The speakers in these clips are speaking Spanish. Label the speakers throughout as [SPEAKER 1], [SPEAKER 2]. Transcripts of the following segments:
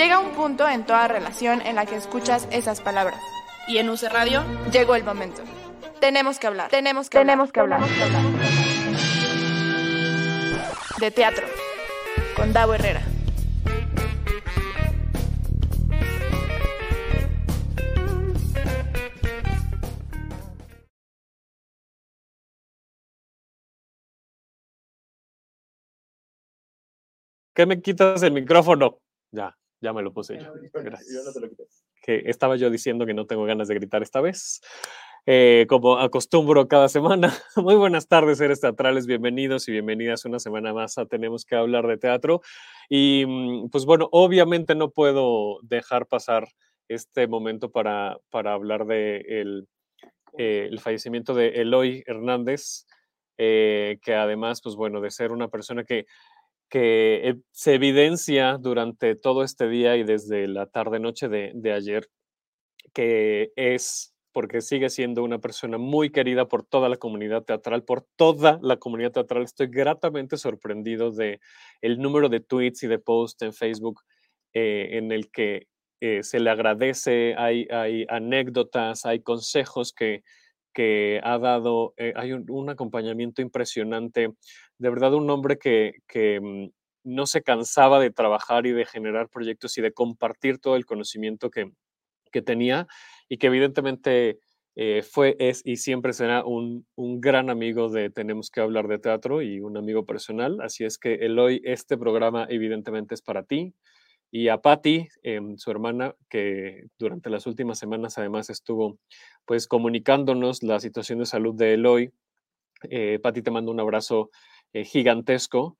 [SPEAKER 1] Llega un punto en toda relación en la que escuchas esas palabras.
[SPEAKER 2] Y en UC Radio
[SPEAKER 1] llegó el momento. Tenemos que hablar. Tenemos que tenemos hablar. Que hablar. De teatro. Con Davo Herrera.
[SPEAKER 3] ¿Qué me quitas el micrófono? Ya, ya me lo puse yo. Gracias. Que estaba yo diciendo que no tengo ganas de gritar esta vez. Eh, como acostumbro cada semana. Muy buenas tardes, seres teatrales, bienvenidos y bienvenidas una semana más a Tenemos que hablar de teatro. Y mm, pues bueno, obviamente no puedo dejar pasar este momento para, para hablar de el, eh, el fallecimiento de Eloy Hernández, eh, que además, pues bueno, de ser una persona que que eh, se evidencia durante todo este día y desde la tarde-noche de, ayer, que es porque sigue siendo una persona muy querida por toda la comunidad teatral, por toda la comunidad teatral. Estoy gratamente sorprendido de el número de tweets y de posts en Facebook eh, en el que eh, se le agradece, hay, hay anécdotas, hay consejos que, que ha dado, hay un, acompañamiento impresionante de verdad un hombre que, mm, no se cansaba de trabajar y de generar proyectos y de compartir todo el conocimiento que, tenía y que evidentemente eh, fue, es y siempre será un, gran amigo de Tenemos que hablar de teatro y un amigo personal. Así es que Eloy, este programa evidentemente es para ti y a Patti, em, su hermana, que durante las últimas semanas además estuvo pues comunicándonos la situación de salud de Eloy. Eh, Patti, te mando un abrazo eh, gigantesco.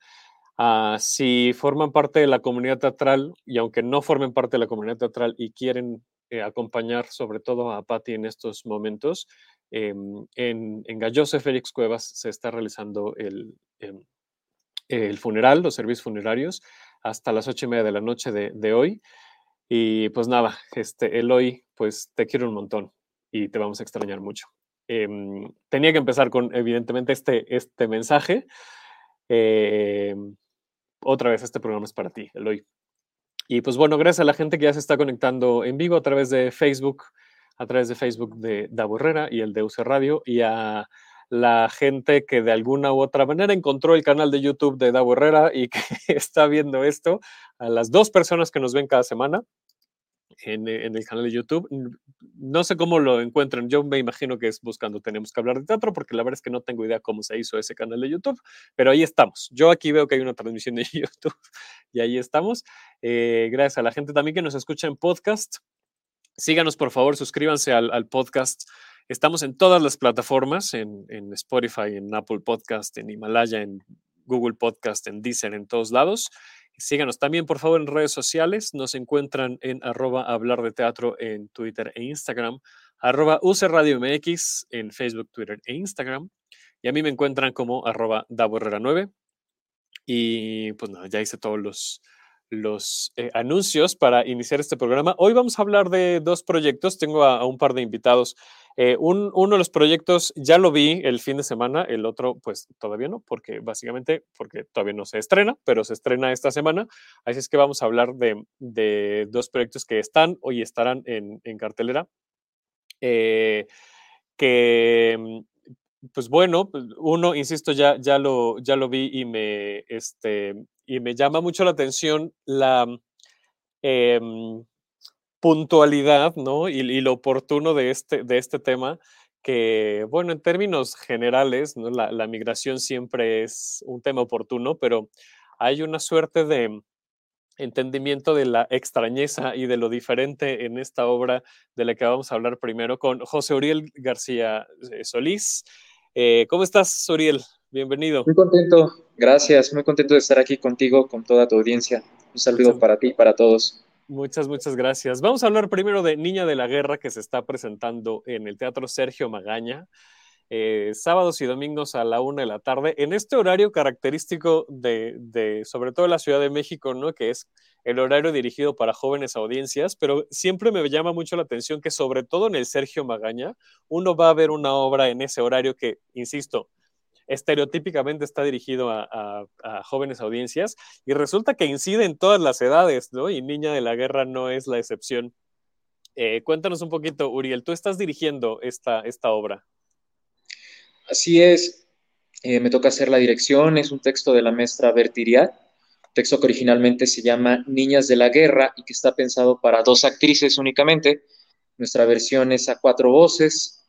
[SPEAKER 3] Ah, si forman parte de la comunidad teatral y aunque no formen parte de la comunidad teatral y quieren eh, acompañar sobre todo a Patti en estos momentos, em, en, en Galloso Félix Cuevas se está realizando el, em, el funeral, los servicios funerarios, hasta las ocho y media de la noche de, hoy. Y pues nada, este, Eloy, pues te quiero un montón y te vamos a extrañar mucho. Em, tenía que empezar con, evidentemente, este, este mensaje. Eh, otra vez, este programa es para ti, Eloy. Y pues bueno, gracias a la gente que ya se está conectando en vivo a través de Facebook, a través de Facebook de Davo Herrera y el de UC Radio, y a la gente que de alguna u otra manera encontró el canal de YouTube de Davo Herrera y que está viendo esto, a las dos personas que nos ven cada semana, en, el canal de YouTube. No sé cómo lo encuentran. Yo me imagino que es buscando Tenemos que hablar de teatro, porque la verdad es que no tengo idea cómo se hizo ese canal de YouTube, pero ahí estamos. Yo aquí veo que hay una transmisión de YouTube y ahí estamos. Eh, gracias a la gente también que nos escucha en podcast. Síganos, por favor, suscríbanse al, podcast. Estamos en todas las plataformas, en, en Spotify, en Apple Podcast, en Himalaya, en Google Podcast, en Deezer, en todos lados. Síganos también, por favor, en redes sociales. Nos encuentran en arroba hablar de teatro en Twitter e Instagram, arroba Radio MX en Facebook, Twitter e Instagram. Y a mí me encuentran como arroba Davo Herrera 9. Y pues nada, ya hice todos los, los eh, anuncios para iniciar este programa. Hoy vamos a hablar de dos proyectos. Tengo a un par de invitados eh, uno de los proyectos ya lo vi el fin de semana, el otro pues todavía no, porque básicamente porque todavía no se estrena, pero se estrena esta semana. Así es que vamos a hablar de, dos proyectos que están hoy estarán en, cartelera. Eh, que mm, pues bueno, pues, uno, insisto, ya, ya, lo, ya lo vi y me, este, y me llama mucho la atención la... Em, puntualidad, ¿no? Y, lo oportuno de este, de este tema, que, bueno, en términos generales, la, migración siempre es un tema oportuno, pero hay una suerte de entendimiento de la extrañeza y de lo diferente en esta obra de la que vamos a hablar primero con José Uriel García eh, Solís. Eh, ¿Cómo estás, Uriel? Bienvenido.
[SPEAKER 4] Muy contento, gracias, muy contento de estar aquí contigo, con toda tu audiencia. Un saludo para ti y para todos.
[SPEAKER 3] Muchas, muchas gracias. Vamos a hablar primero de Niña de la Guerra, que se está presentando en el Teatro Sergio Magaña, eh, sábados y domingos a la una de la tarde, en este horario característico de, sobre todo la Ciudad de México, ¿no? Que es el horario dirigido para jóvenes audiencias, pero siempre me llama mucho la atención que sobre todo en el Sergio Magaña, uno va a ver una obra en ese horario que, insisto, estereotípicamente está dirigido a, jóvenes audiencias y resulta que incide en todas las edades, ¿no? Y Niña de la Guerra no es la excepción. Eh, cuéntanos un poquito, Uriel, tú estás dirigiendo esta, esta obra.
[SPEAKER 4] Así es, eh, me toca hacer la dirección, es un texto de la maestra Bertiriat, texto que originalmente se llama Niñas de la Guerra y que está pensado para dos actrices únicamente. Nuestra versión es a cuatro voces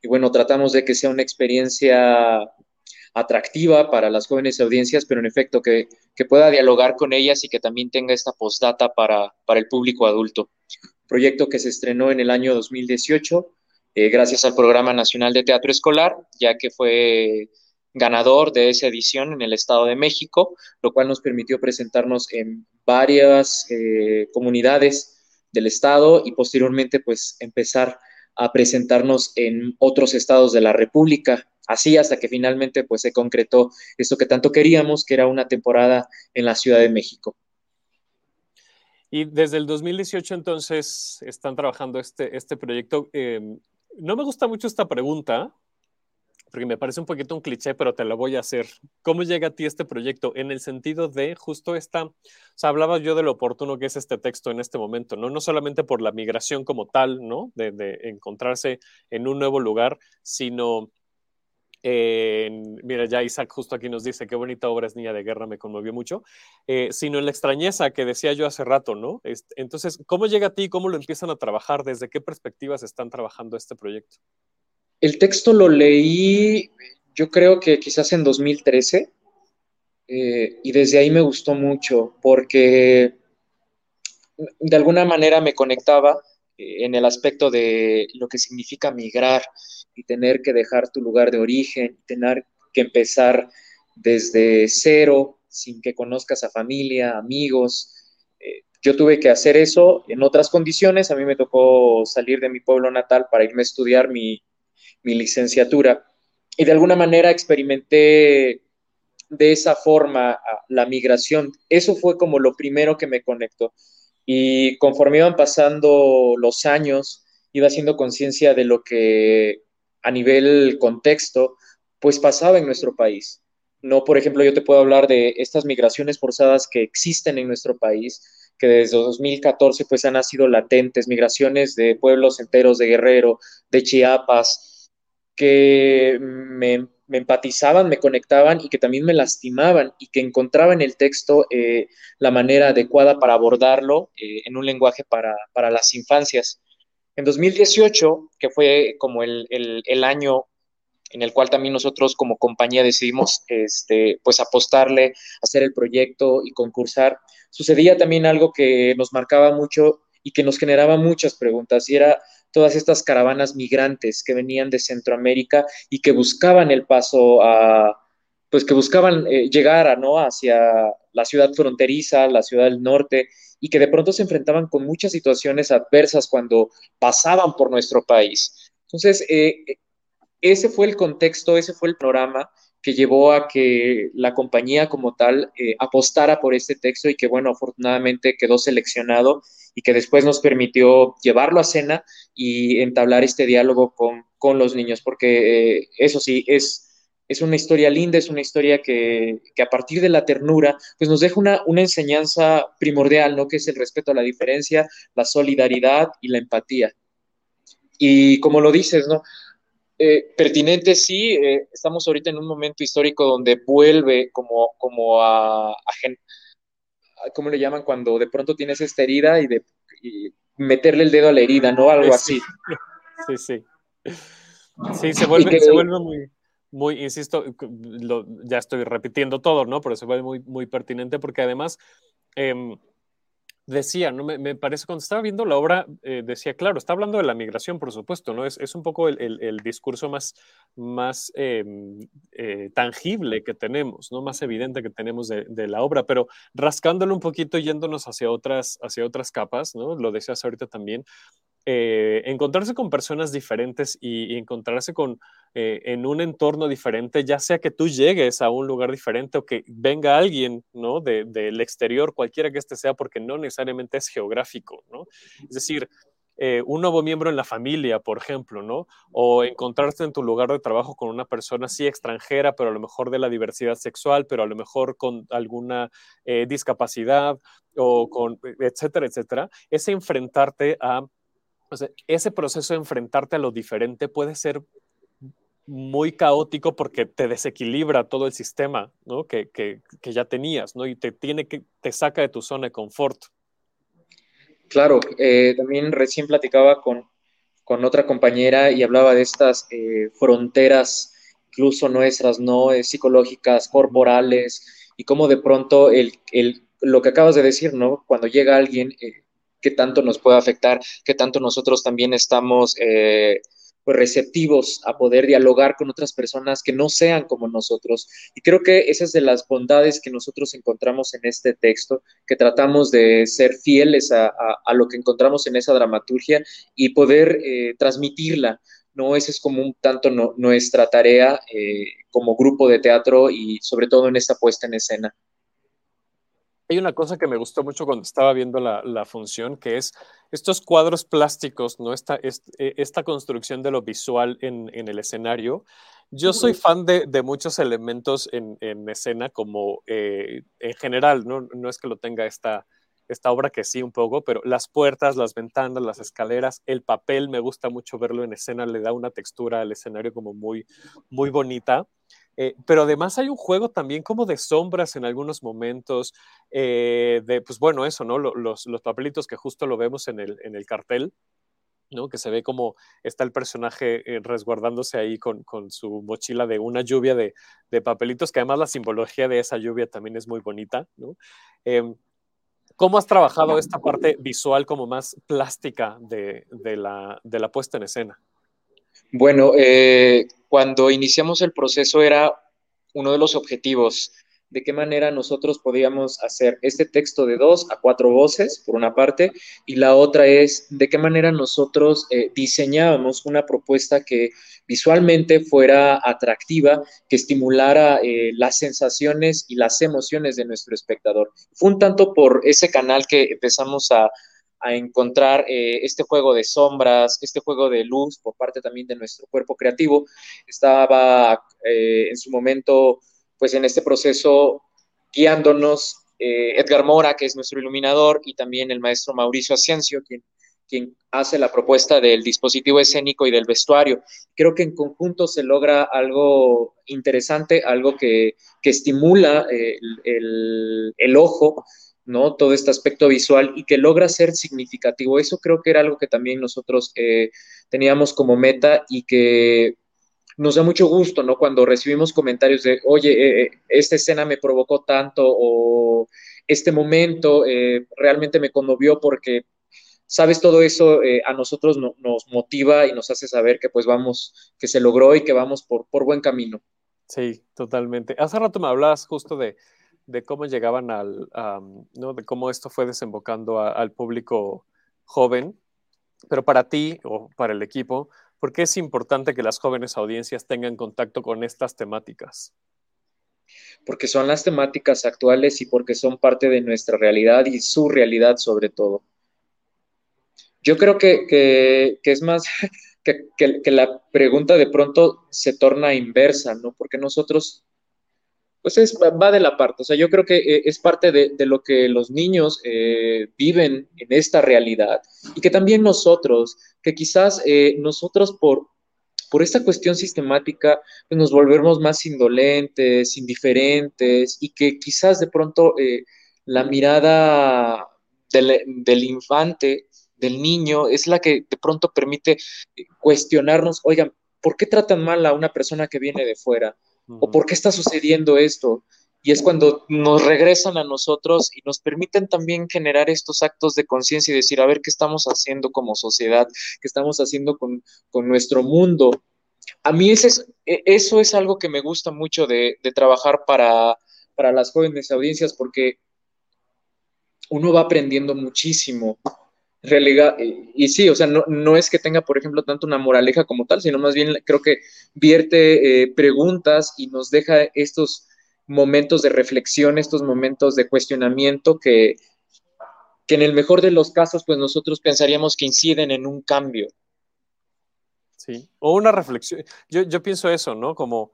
[SPEAKER 4] y bueno, tratamos de que sea una experiencia atractiva para las jóvenes audiencias, pero en efecto que, pueda dialogar con ellas y que también tenga esta postdata para, para el público adulto. Proyecto que se estrenó en el año 2018 eh, gracias al Programa Nacional de Teatro Escolar, ya que fue ganador de esa edición en el Estado de México, lo cual nos permitió presentarnos en varias eh, comunidades del Estado y posteriormente pues empezar a presentarnos en otros estados de la República, así hasta que finalmente pues se concretó esto que tanto queríamos, que era una temporada en la Ciudad de México.
[SPEAKER 3] Y desde el 2018 entonces están trabajando este, este proyecto. Em, no me gusta mucho esta pregunta, porque me parece un poquito un cliché, pero te la voy a hacer. ¿Cómo llega a ti este proyecto? En el sentido de justo esta, o sea, hablaba yo de lo oportuno que es este texto en este momento, ¿no? No solamente por la migración como tal, ¿no? De, de encontrarse en un nuevo lugar, sino mira, ya Isaac justo aquí nos dice, qué bonita obra es Niña de Guerra, me conmovió mucho, eh, sino en la extrañeza que decía yo hace rato, ¿no? entonces, ¿cómo llega a ti? ¿Cómo lo empiezan a trabajar? ¿Desde qué perspectivas están trabajando este proyecto?
[SPEAKER 4] El texto lo leí, yo creo que quizás en 2013, eh, y desde ahí me gustó mucho, porque de alguna manera me conectaba eh, en el aspecto de lo que significa migrar y tener que dejar tu lugar de origen, tener que empezar desde cero, sin que conozcas a familia, amigos. Eh, yo tuve que hacer eso en otras condiciones. A mí me tocó salir de mi pueblo natal para irme a estudiar mi, mi licenciatura. Y de alguna manera experimenté de esa forma la migración. Eso fue como lo primero que me conectó. Y conforme iban pasando los años, iba haciendo conciencia de lo que a nivel contexto, pues pasaba en nuestro país. No, por ejemplo, yo te puedo hablar de estas migraciones forzadas que existen en nuestro país, que desde 2014 pues han sido latentes, migraciones de pueblos enteros de Guerrero, de Chiapas, que me, empatizaban, me conectaban y que también me lastimaban y que encontraba en el texto eh, la manera adecuada para abordarlo eh, en un lenguaje para, para las infancias. En 2018, que fue como el, año en el cual también nosotros como compañía decidimos este, pues apostarle, hacer el proyecto y concursar, sucedía también algo que nos marcaba mucho y que nos generaba muchas preguntas, y era todas estas caravanas migrantes que venían de Centroamérica y que buscaban el paso a, pues que buscaban eh, llegar a, ¿no? hacia la ciudad fronteriza, la ciudad del norte, y que de pronto se enfrentaban con muchas situaciones adversas cuando pasaban por nuestro país. Entonces, eh, ese fue el contexto, ese fue el programa que llevó a que la compañía como tal eh, apostara por este texto y que, bueno, afortunadamente quedó seleccionado y que después nos permitió llevarlo a cena y entablar este diálogo con, los niños, porque eso sí, es es una historia linda, es una historia que, a partir de la ternura, pues nos deja una, una, enseñanza primordial, ¿no? Que es el respeto a la diferencia, la solidaridad y la empatía. Y como lo dices, ¿no? Eh, pertinente, sí, eh, estamos ahorita en un momento histórico donde vuelve como, como a, ¿cómo le llaman? Cuando de pronto tienes esta herida y de meterle el dedo a la herida, ¿no? Algo así.
[SPEAKER 3] Sí, sí. Sí, se vuelve, se vuelve muy, muy, insisto, ya estoy repitiendo todo, ¿no? Pero se ve muy, muy pertinente porque además em, decía, ¿no? Me, parece cuando estaba viendo la obra, eh, decía, claro, está hablando de la migración, por supuesto, ¿no? Es, es un poco el, discurso más, más em, eh, tangible que tenemos, ¿no? Más evidente que tenemos de, de, la obra, pero rascándolo un poquito, yéndonos hacia otras, hacia otras capas, ¿no? Lo decías ahorita también, eh, encontrarse con personas diferentes y, encontrarse con, eh, en un entorno diferente, ya sea que tú llegues a un lugar diferente o que venga alguien ¿no? del exterior, cualquiera que este sea, porque no necesariamente es geográfico. ¿no? Es decir, eh, un nuevo miembro en la familia, por ejemplo, ¿no? O encontrarte en tu lugar de trabajo con una persona sí extranjera, pero a lo mejor de la diversidad sexual, pero a lo mejor con alguna discapacidad o con, etcétera, etcétera. Ese enfrentarte a, ese proceso de enfrentarte a lo diferente puede ser muy caótico porque te desequilibra todo el sistema ¿no? que, que, que, ya tenías, ¿no? Y te tiene que, te saca de tu zona de confort.
[SPEAKER 4] Claro, eh, también recién platicaba con, con, otra compañera y hablaba de estas eh, fronteras, incluso nuestras, ¿no? Eh, psicológicas, corporales, y cómo de pronto el, el, lo que acabas de decir, ¿no? Cuando llega alguien, qué tanto nos puede afectar, qué tanto nosotros también estamos pues, receptivos a poder dialogar con otras personas que no sean como nosotros. Y creo que esa es de las bondades que nosotros encontramos en este texto, que tratamos de ser fieles a, lo que encontramos en esa dramaturgia y poder eh, transmitirla. ¿no? Esa es como un tanto nuestra tarea eh, como grupo de teatro y sobre todo en esta puesta en escena.
[SPEAKER 3] Hay una cosa que me gustó mucho cuando estaba viendo la, la función, que es estos cuadros plásticos, ¿no? Esta, e, esta construcción de lo visual en, en el escenario. Yo soy fan de, de muchos elementos en, en escena, como eh, en general, ¿no? no es que lo tenga esta, esta obra que sí un poco, pero las puertas, las ventanas, las escaleras, el papel, me gusta mucho verlo en escena, le da una textura al escenario como muy, muy bonita. Eh, pero además hay un juego también como de sombras en algunos momentos, eh, de, pues bueno, eso, ¿no? Los, los, papelitos que justo lo vemos en el, cartel, ¿no? Que se ve como está el personaje eh, resguardándose ahí con, su mochila de una lluvia de, de, papelitos, que además la simbología de esa lluvia también es muy bonita, ¿no? Em, ¿Cómo has trabajado esta parte visual como más plástica de la puesta en escena?
[SPEAKER 4] Bueno, eh, cuando iniciamos el proceso era uno de los objetivos, de qué manera nosotros podíamos hacer este texto de dos a cuatro voces, por una parte, y la otra es de qué manera nosotros eh, diseñábamos una propuesta que visualmente fuera atractiva, que estimulara eh, las sensaciones y las emociones de nuestro espectador. Fue un tanto por ese canal que empezamos a a encontrar eh, este juego de sombras, este juego de luz por parte también de nuestro cuerpo creativo. Estaba eh, en su momento, pues en este proceso, guiándonos eh, Edgar Mora, que es nuestro iluminador, y también el maestro Mauricio Asciencio, quien, quien hace la propuesta del dispositivo escénico y del vestuario. Creo que en conjunto se logra algo interesante, algo que, que estimula el, el ojo ¿no? Todo este aspecto visual y que logra ser significativo. Eso creo que era algo que también nosotros eh, teníamos como meta y que nos da mucho gusto, ¿no? Cuando recibimos comentarios de, oye, eh, eh, esta escena me provocó tanto o este momento realmente me conmovió porque, sabes, todo eso a nosotros nos motiva y nos hace saber que pues vamos, que se logró y que vamos por, por buen camino.
[SPEAKER 3] Sí, totalmente. Hace rato me hablabas justo de, de cómo llegaban al, ¿no? de cómo esto fue desembocando al público joven, pero para ti o para el equipo, ¿por qué es importante que las jóvenes audiencias tengan contacto con estas temáticas?
[SPEAKER 4] Porque son las temáticas actuales y porque son parte de nuestra realidad y su realidad sobre todo. Yo creo que, que, que es más que, que, la pregunta de pronto se torna inversa, ¿no? Porque nosotros pues es, va de la parte. O sea, yo creo que eh, es parte de, lo que los niños eh, viven en esta realidad y que también nosotros, que quizás eh, nosotros por, por esta cuestión sistemática pues nos volvemos más indolentes, indiferentes y que quizás de pronto la mirada del, del infante, del niño, es la que de pronto permite cuestionarnos, oigan, ¿por qué tratan mal a una persona que viene de fuera? O por qué está sucediendo esto. Y es cuando nos regresan a nosotros y nos permiten también generar estos actos de conciencia y decir, a ver, ¿qué estamos haciendo como sociedad? ¿Qué estamos haciendo con, nuestro mundo? A mí ese es, e, eso es algo que me gusta mucho de, trabajar para, para las jóvenes audiencias porque uno va aprendiendo muchísimo relega, y sí, o sea, no, no, es que tenga, por ejemplo, tanto una moraleja como tal, sino más bien creo que vierte eh, preguntas y nos deja estos momentos de reflexión, estos momentos de cuestionamiento que, que en el mejor de los casos, pues nosotros pensaríamos que inciden en un cambio.
[SPEAKER 3] Sí, o una reflexión. Yo, yo pienso eso, ¿no? Como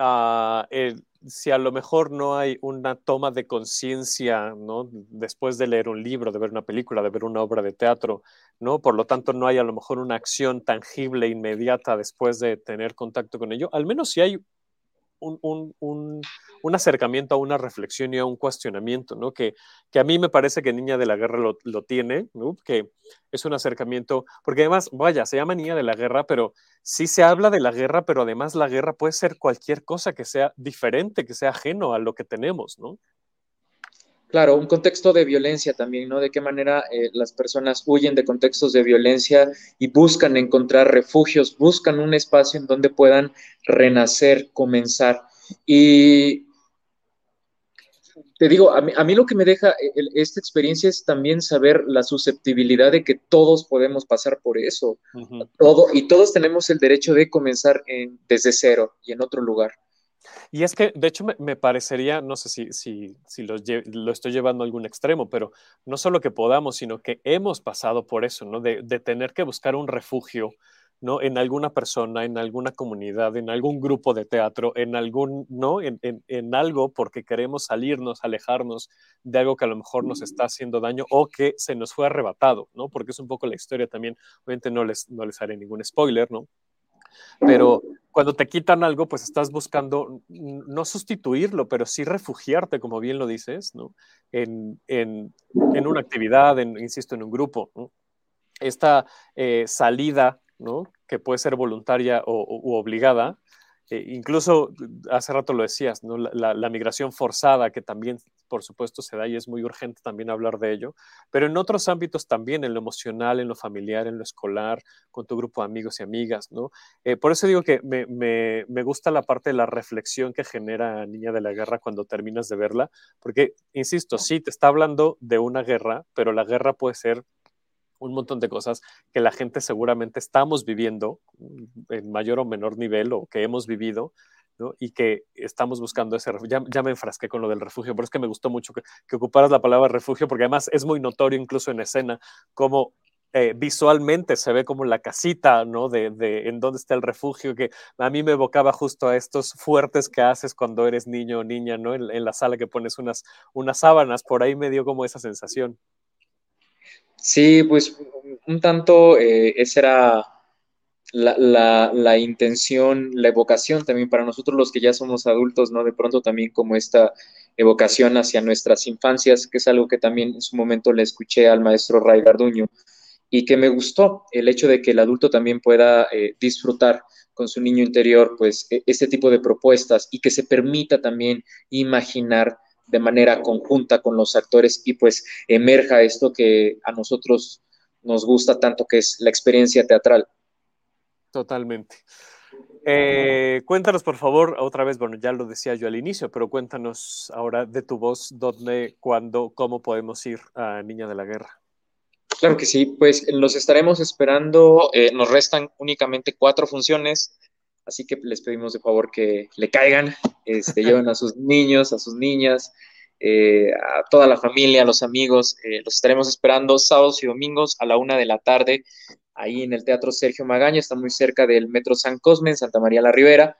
[SPEAKER 3] uh, el, si a lo mejor no hay una toma de conciencia, ¿no? Después de leer un libro, de ver una película, de ver una obra de teatro, ¿no? Por lo tanto, no hay a lo mejor una acción tangible, inmediata después de tener contacto con ello. Al menos si hay un, un, un, un, acercamiento a una reflexión y a un cuestionamiento, ¿no? Que, que a mí me parece que Niña de la Guerra lo, lo, tiene, ¿no? Que es un acercamiento, porque además, vaya, se llama Niña de la Guerra, pero sí se habla de la guerra, pero además la guerra puede ser cualquier cosa que sea diferente, que sea ajeno a lo que tenemos, ¿no?
[SPEAKER 4] Claro, un contexto de violencia también, ¿no? De qué manera eh, las personas huyen de contextos de violencia y buscan encontrar refugios, buscan un espacio en donde puedan renacer, comenzar. Y te digo, a mí, a mí, lo que me deja eh, el, esta experiencia es también saber la susceptibilidad de que todos podemos pasar por eso. Uh -huh. Todo, y todos tenemos el derecho de comenzar en, desde cero y en otro lugar.
[SPEAKER 3] Y es que, de hecho, me, me parecería, no sé si, si, si lo, lo, estoy llevando a algún extremo, pero no solo que podamos, sino que hemos pasado por eso, ¿no? De, de tener que buscar un refugio, ¿no? En alguna persona, en alguna comunidad, en algún grupo de teatro, en algún, ¿no? En, en, en, algo porque queremos salirnos, alejarnos de algo que a lo mejor nos está haciendo daño o que se nos fue arrebatado, ¿no? Porque es un poco la historia también, obviamente no les, no les haré ningún spoiler, ¿no? Pero cuando te quitan algo, pues estás buscando no sustituirlo, pero sí refugiarte, como bien lo dices, ¿no? En, en, en una actividad, en, insisto, en un grupo. Esta eh, salida, ¿no? Que puede ser voluntaria o, u obligada, eh, incluso hace rato lo decías, ¿no? La, la, la, migración forzada, que también, por supuesto, se da y es muy urgente también hablar de ello, pero en otros ámbitos también, en lo emocional, en lo familiar, en lo escolar, con tu grupo de amigos y amigas, ¿no? Eh, por eso digo que me, me, me, gusta la parte de la reflexión que genera Niña de la Guerra cuando terminas de verla, porque, insisto, sí, te está hablando de una guerra, pero la guerra puede ser un montón de cosas que la gente seguramente estamos viviendo en mayor o menor nivel o que hemos vivido. Y que estamos buscando ese refugio. Ya, me enfrasqué con lo del refugio, pero es que me gustó mucho que, ocuparas la palabra refugio, porque además es muy notorio incluso en escena cómo eh, visualmente se ve como la casita, ¿no? De, de, en dónde está el refugio, que a mí me evocaba justo a estos fuertes que haces cuando eres niño o niña, ¿no? En, en la sala que pones unas, unas sábanas, por ahí me dio como esa sensación.
[SPEAKER 4] Sí, pues un tanto eh, esa era la, la, la, intención, la evocación también para nosotros los que ya somos adultos, ¿no? De pronto también como esta evocación hacia nuestras infancias, que es algo que también en su momento le escuché al maestro Ray Garduño y que me gustó, el hecho de que el adulto también pueda eh, disfrutar con su niño interior, pues, e, este tipo de propuestas y que se permita también imaginar de manera conjunta con los actores y pues emerja esto que a nosotros nos gusta tanto, que es la experiencia teatral.
[SPEAKER 3] Totalmente. Eh, cuéntanos, por favor, otra vez, bueno, ya lo decía yo al inicio, pero cuéntanos ahora de tu voz, dónde, cuándo, cómo podemos ir a Niña de la Guerra.
[SPEAKER 4] Claro que sí, pues los estaremos esperando, eh, nos restan únicamente cuatro funciones, Así que les pedimos de favor que le caigan, este, lleven a sus niños, a sus niñas, eh, a toda la familia, a los amigos. Eh, los estaremos esperando sábados y domingos a la una de la tarde, ahí en el Teatro Sergio Magaña, está muy cerca del Metro San Cosme, en Santa María la Ribera.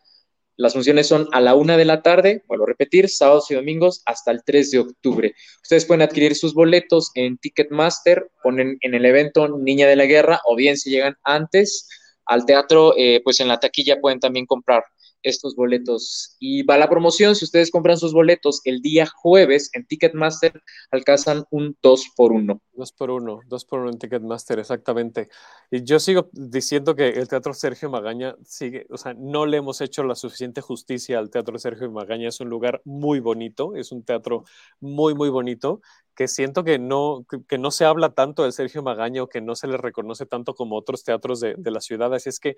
[SPEAKER 4] Las funciones son a la una de la tarde, vuelvo a repetir, sábados y domingos hasta el 3 de octubre. Ustedes pueden adquirir sus boletos en Ticketmaster, ponen en el evento Niña de la Guerra, o bien si llegan antes, al teatro, eh, pues en la taquilla pueden también comprar estos boletos. Y va la promoción, si ustedes compran sus boletos el día jueves en Ticketmaster, alcanzan un 2 por 1
[SPEAKER 3] 2 por 1 2 por 1 en Ticketmaster, exactamente. Y yo sigo diciendo que el Teatro Sergio Magaña sigue, o sea, no le hemos hecho la suficiente justicia al Teatro Sergio Magaña, es un lugar muy bonito, es un teatro muy, muy bonito, que siento que no, que no se habla tanto del Sergio Magaña o que no se le reconoce tanto como otros teatros de, de la ciudad, así es que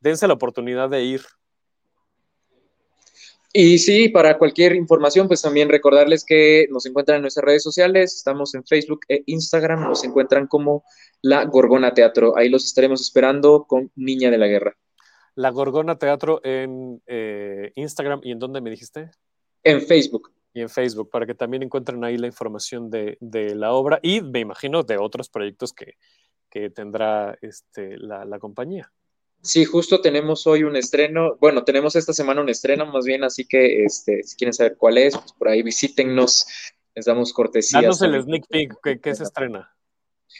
[SPEAKER 3] dense la oportunidad de ir,
[SPEAKER 4] y sí, para cualquier información, pues también recordarles que nos encuentran en nuestras redes sociales, estamos en Facebook e Instagram, nos encuentran como La Gorgona Teatro, ahí los estaremos esperando con Niña de la Guerra.
[SPEAKER 3] La Gorgona Teatro en eh, Instagram y en dónde me dijiste?
[SPEAKER 4] En Facebook.
[SPEAKER 3] y en Facebook, para que también encuentren ahí la información de, la obra y me imagino de otros proyectos que, tendrá este, la, compañía.
[SPEAKER 4] Sí, justo tenemos hoy un estreno, bueno, tenemos esta semana un estreno más bien, así que este, si quieren saber cuál es, pues por ahí visítennos, les damos cortesía.
[SPEAKER 3] Danos el sneak peek, ¿qué, se estrena?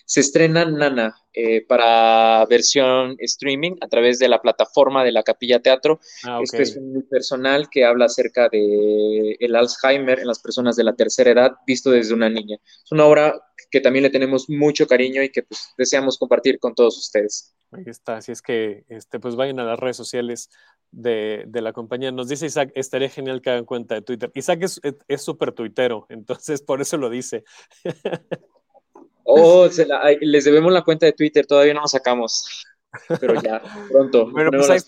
[SPEAKER 4] Se estrena Nana eh, para versión streaming a través de la plataforma de la Capilla Teatro. Ah, este es un personal que habla acerca de el Alzheimer en las personas de la tercera edad visto desde una niña. Es una obra que también le tenemos mucho cariño y que pues, deseamos compartir con todos ustedes.
[SPEAKER 3] Ahí está, así es que este, pues vayan a las redes sociales de, la compañía. Nos dice Isaac, estaría genial que hagan cuenta de Twitter. Isaac es súper tuitero, entonces por eso lo dice.
[SPEAKER 4] Oh, les debemos la cuenta de Twitter, todavía no la sacamos. Pero ya, pronto.
[SPEAKER 3] Bueno, pues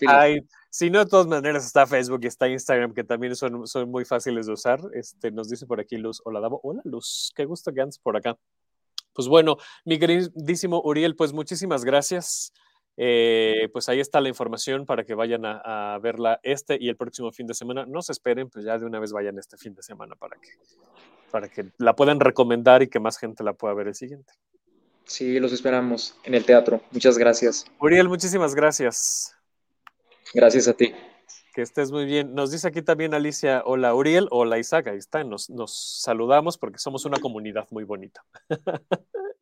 [SPEAKER 3] si no, de todas maneras está Facebook y está Instagram, que también son, son muy fáciles de usar. Este, nos dice por aquí Luz, hola Davo, hola Luz, qué gusto que andes por acá. Pues bueno, mi queridísimo Uriel, pues muchísimas gracias. Eh, pues ahí está la información para que vayan a, verla este y el próximo fin de semana. No se esperen, pues ya de una vez vayan este fin de semana para que, para que la puedan recomendar y que más gente la pueda ver el siguiente.
[SPEAKER 4] Sí, los esperamos en el teatro. Muchas gracias.
[SPEAKER 3] Uriel, muchísimas gracias.
[SPEAKER 4] Gracias a ti.
[SPEAKER 3] Que estés muy bien. Nos dice aquí también Alicia, hola Uriel, hola Isaac, ahí está, nos, nos saludamos porque somos una comunidad muy bonita.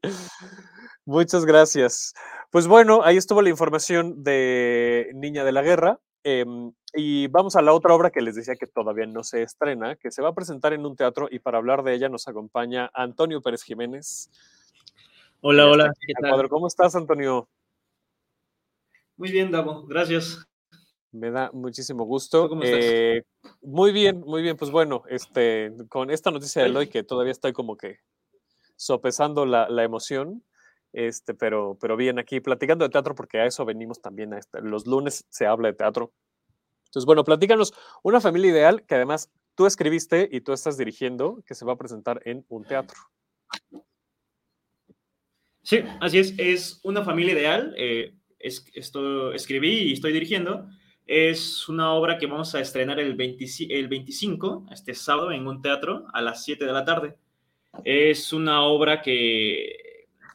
[SPEAKER 3] Muchas gracias. Pues bueno, ahí estuvo la información de Niña de la Guerra. Em, y vamos a la otra obra que les decía que todavía no se estrena, que se va a presentar en un teatro y para hablar de ella nos acompaña Antonio Pérez Jiménez.
[SPEAKER 2] Hola, hola.
[SPEAKER 3] ¿Cómo estás, Antonio?
[SPEAKER 2] Muy bien, Davo, gracias.
[SPEAKER 3] Me da muchísimo gusto. Eh, muy bien, muy bien. Pues bueno, este, con esta noticia de hoy que todavía estoy como que sopesando la, emoción, este, pero, pero bien, aquí platicando de teatro, porque a eso venimos también. A este, los lunes se habla de teatro. Entonces, bueno, platícanos una familia ideal que además tú escribiste y tú estás dirigiendo, que se va a presentar en un teatro.
[SPEAKER 2] Sí, así es. Es una familia ideal. Eh, es, esto escribí y estoy dirigiendo. Es una obra que vamos a estrenar el, el 25, este sábado, en un teatro a las 7 de la tarde. Es una obra que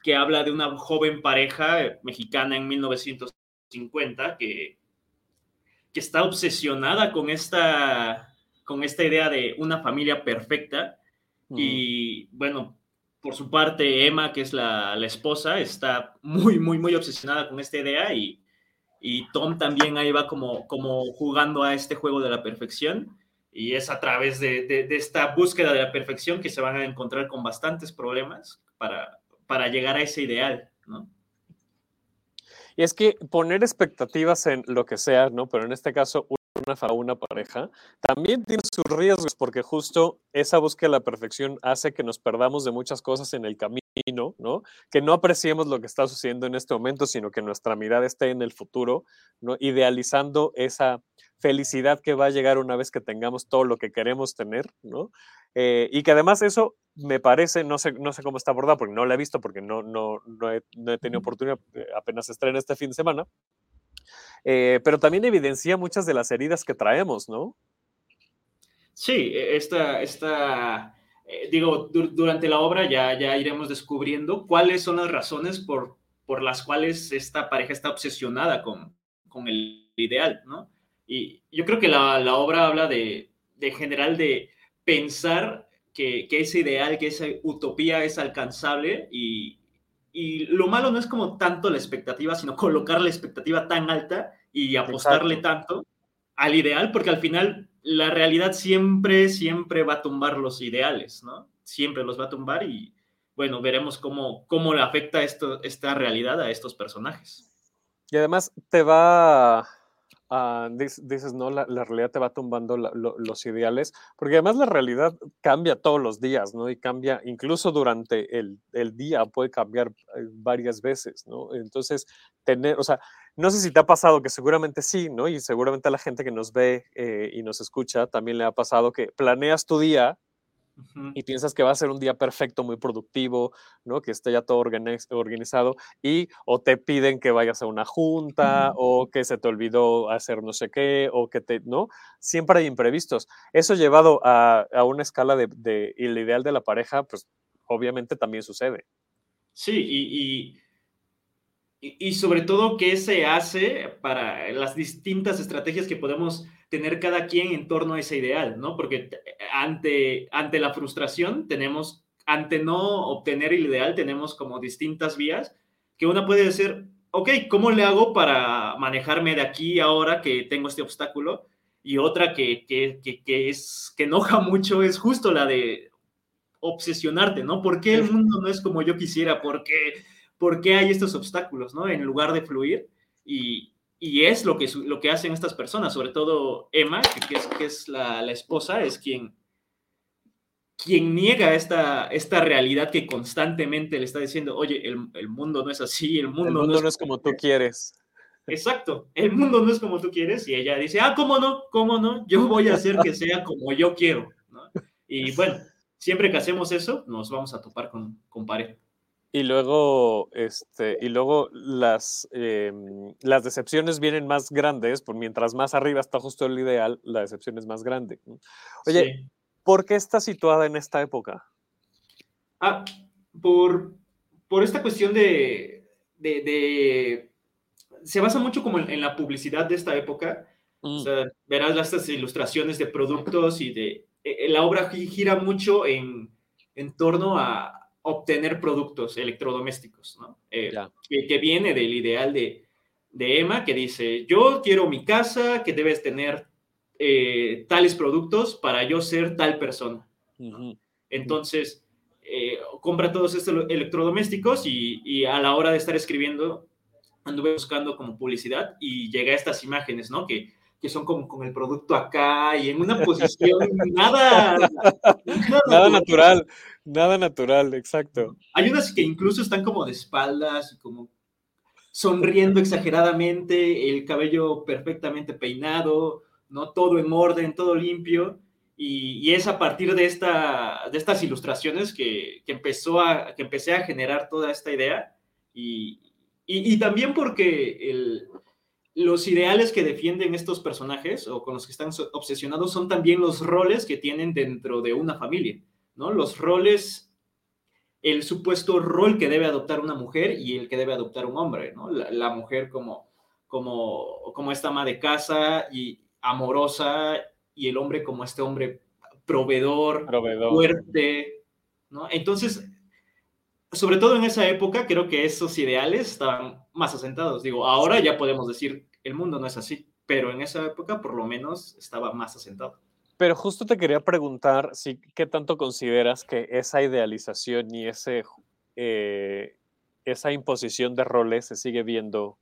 [SPEAKER 2] que habla de una joven pareja mexicana en 1950 que, que está obsesionada con esta, con esta idea de una familia perfecta. Y bueno, por su parte, Emma, que es la, la, esposa, está muy, muy, muy obsesionada con esta idea y, y Tom también ahí va como, como jugando a este juego de la perfección. Y es a través de, de, esta búsqueda de la perfección que se van a encontrar con bastantes problemas para, para llegar a ese ideal, ¿no?
[SPEAKER 3] Y es que poner expectativas en lo que sea, ¿no? Pero en este caso, una, una pareja, también tiene sus riesgos, porque justo esa búsqueda de la perfección hace que nos perdamos de muchas cosas en el camino, ¿no? Que no apreciemos lo que está sucediendo en este momento, sino que nuestra mirada esté en el futuro, ¿no? Idealizando esa felicidad que va a llegar una vez que tengamos todo lo que queremos tener, ¿no? Eh, y que además eso me parece, no sé, no sé cómo está abordado, porque no lo he visto, porque no, no, no, he, no he tenido oportunidad, eh, apenas estrena este fin de semana, eh, pero también evidencia muchas de las heridas que traemos, ¿no?
[SPEAKER 2] Sí, e, esta, esta digo, durante la obra ya, ya iremos descubriendo cuáles son las razones por, por las cuales esta pareja está obsesionada con, con el ideal, ¿no? Y yo creo que la, la obra habla de, de general de pensar que, que, ese ideal, que esa utopía es alcanzable y, y, lo malo no es como tanto la expectativa, sino colocar la expectativa tan alta y apostarle tanto al ideal, porque al final la realidad siempre, siempre va a tumbar los ideales, ¿no? Siempre los va a tumbar y bueno, veremos cómo, cómo le afecta esto, esta realidad a estos personajes.
[SPEAKER 3] Y además te va Ah, dices, no, la, realidad te va tumbando los ideales, porque además la realidad cambia todos los días, ¿no? Y cambia incluso durante el, día, puede cambiar eh, varias veces, ¿no? Entonces, tener, o sea, no sé si te ha pasado, que seguramente sí, ¿no? Y seguramente a la gente que nos ve eh, y nos escucha también le ha pasado que planeas tu día y piensas que va a ser un día perfecto, muy productivo, ¿no? Que esté ya todo organizado y o te piden que vayas a una junta o que se te olvidó hacer no sé qué o que te, ¿no? Siempre hay imprevistos. Eso llevado a, una escala de, de, el ideal de la pareja, pues obviamente también sucede.
[SPEAKER 2] Sí, y, y, y sobre todo qué se hace para las distintas estrategias que podemos tener cada quien en torno a ese ideal, ¿no? Porque ante, ante la frustración tenemos, ante no obtener el ideal, tenemos como distintas vías, que una puede ser, ok, ¿cómo le hago para manejarme de aquí ahora que tengo este obstáculo? Y otra que, que, que, es, que enoja mucho es justo la de obsesionarte, ¿no? ¿Por qué el mundo no es como yo quisiera? ¿Por qué, por qué hay estos obstáculos, ¿no? En lugar de fluir. Y, y es lo que, lo que hacen estas personas, sobre todo Emma, que, es, que es la, la, esposa, es quien, quien niega esta, esta realidad que constantemente le está diciendo, oye, el, el mundo no es así, el mundo,
[SPEAKER 3] el mundo no, es, como tú quieres.
[SPEAKER 2] Exacto, el mundo no es como tú quieres y ella dice, ah, ¿cómo no? ¿Cómo no? Yo voy a hacer que sea como yo quiero. ¿no? Y bueno, siempre que hacemos eso, nos vamos a topar con, con pared.
[SPEAKER 3] Y luego, este, y luego las, em, las decepciones vienen más grandes, por mientras más arriba está justo el ideal, la decepción es más grande. Oye, ¿por qué está situada en esta época?
[SPEAKER 2] Ah, por, por esta cuestión de, de, Se basa mucho como en, la publicidad de esta época. O mm. sea, verás estas ilustraciones de productos y de... E, e, la obra gira mucho en, en torno a, obtener productos electrodomésticos, ¿no? Eh, que, viene del ideal de, de, Emma, que dice, yo quiero mi casa, que debes tener eh, tales productos para yo ser tal persona. Entonces, eh, compra todos estos electrodomésticos y, y, a la hora de estar escribiendo, anduve buscando como publicidad y llega a estas imágenes, ¿no? Que, que son como con el producto acá y en una posición nada,
[SPEAKER 3] nada natural. Nada natural, exacto.
[SPEAKER 2] Hay unas que incluso están como de espaldas, como sonriendo exageradamente, el cabello perfectamente peinado, ¿no? Todo en orden, todo limpio. Y, es a partir de, esta, de estas ilustraciones que, empezó a, que empecé a generar toda esta idea. Y, y, también porque el, los ideales que defienden estos personajes o con los que están obsesionados son también los roles que tienen dentro de una familia. ¿no? Los roles, el supuesto rol que debe adoptar una mujer y el que debe adoptar un hombre, ¿no? La, mujer como, como, como esta ama de casa y amorosa y el hombre como este hombre proveedor, fuerte, ¿no? Entonces, sobre todo en esa época, creo que esos ideales estaban más asentados. Digo, ahora ya podemos decir, el mundo no es así, pero en esa época por lo menos estaba más asentado.
[SPEAKER 3] Pero justo te quería preguntar si qué tanto consideras que esa idealización y ese, eh, esa imposición de roles se sigue viendo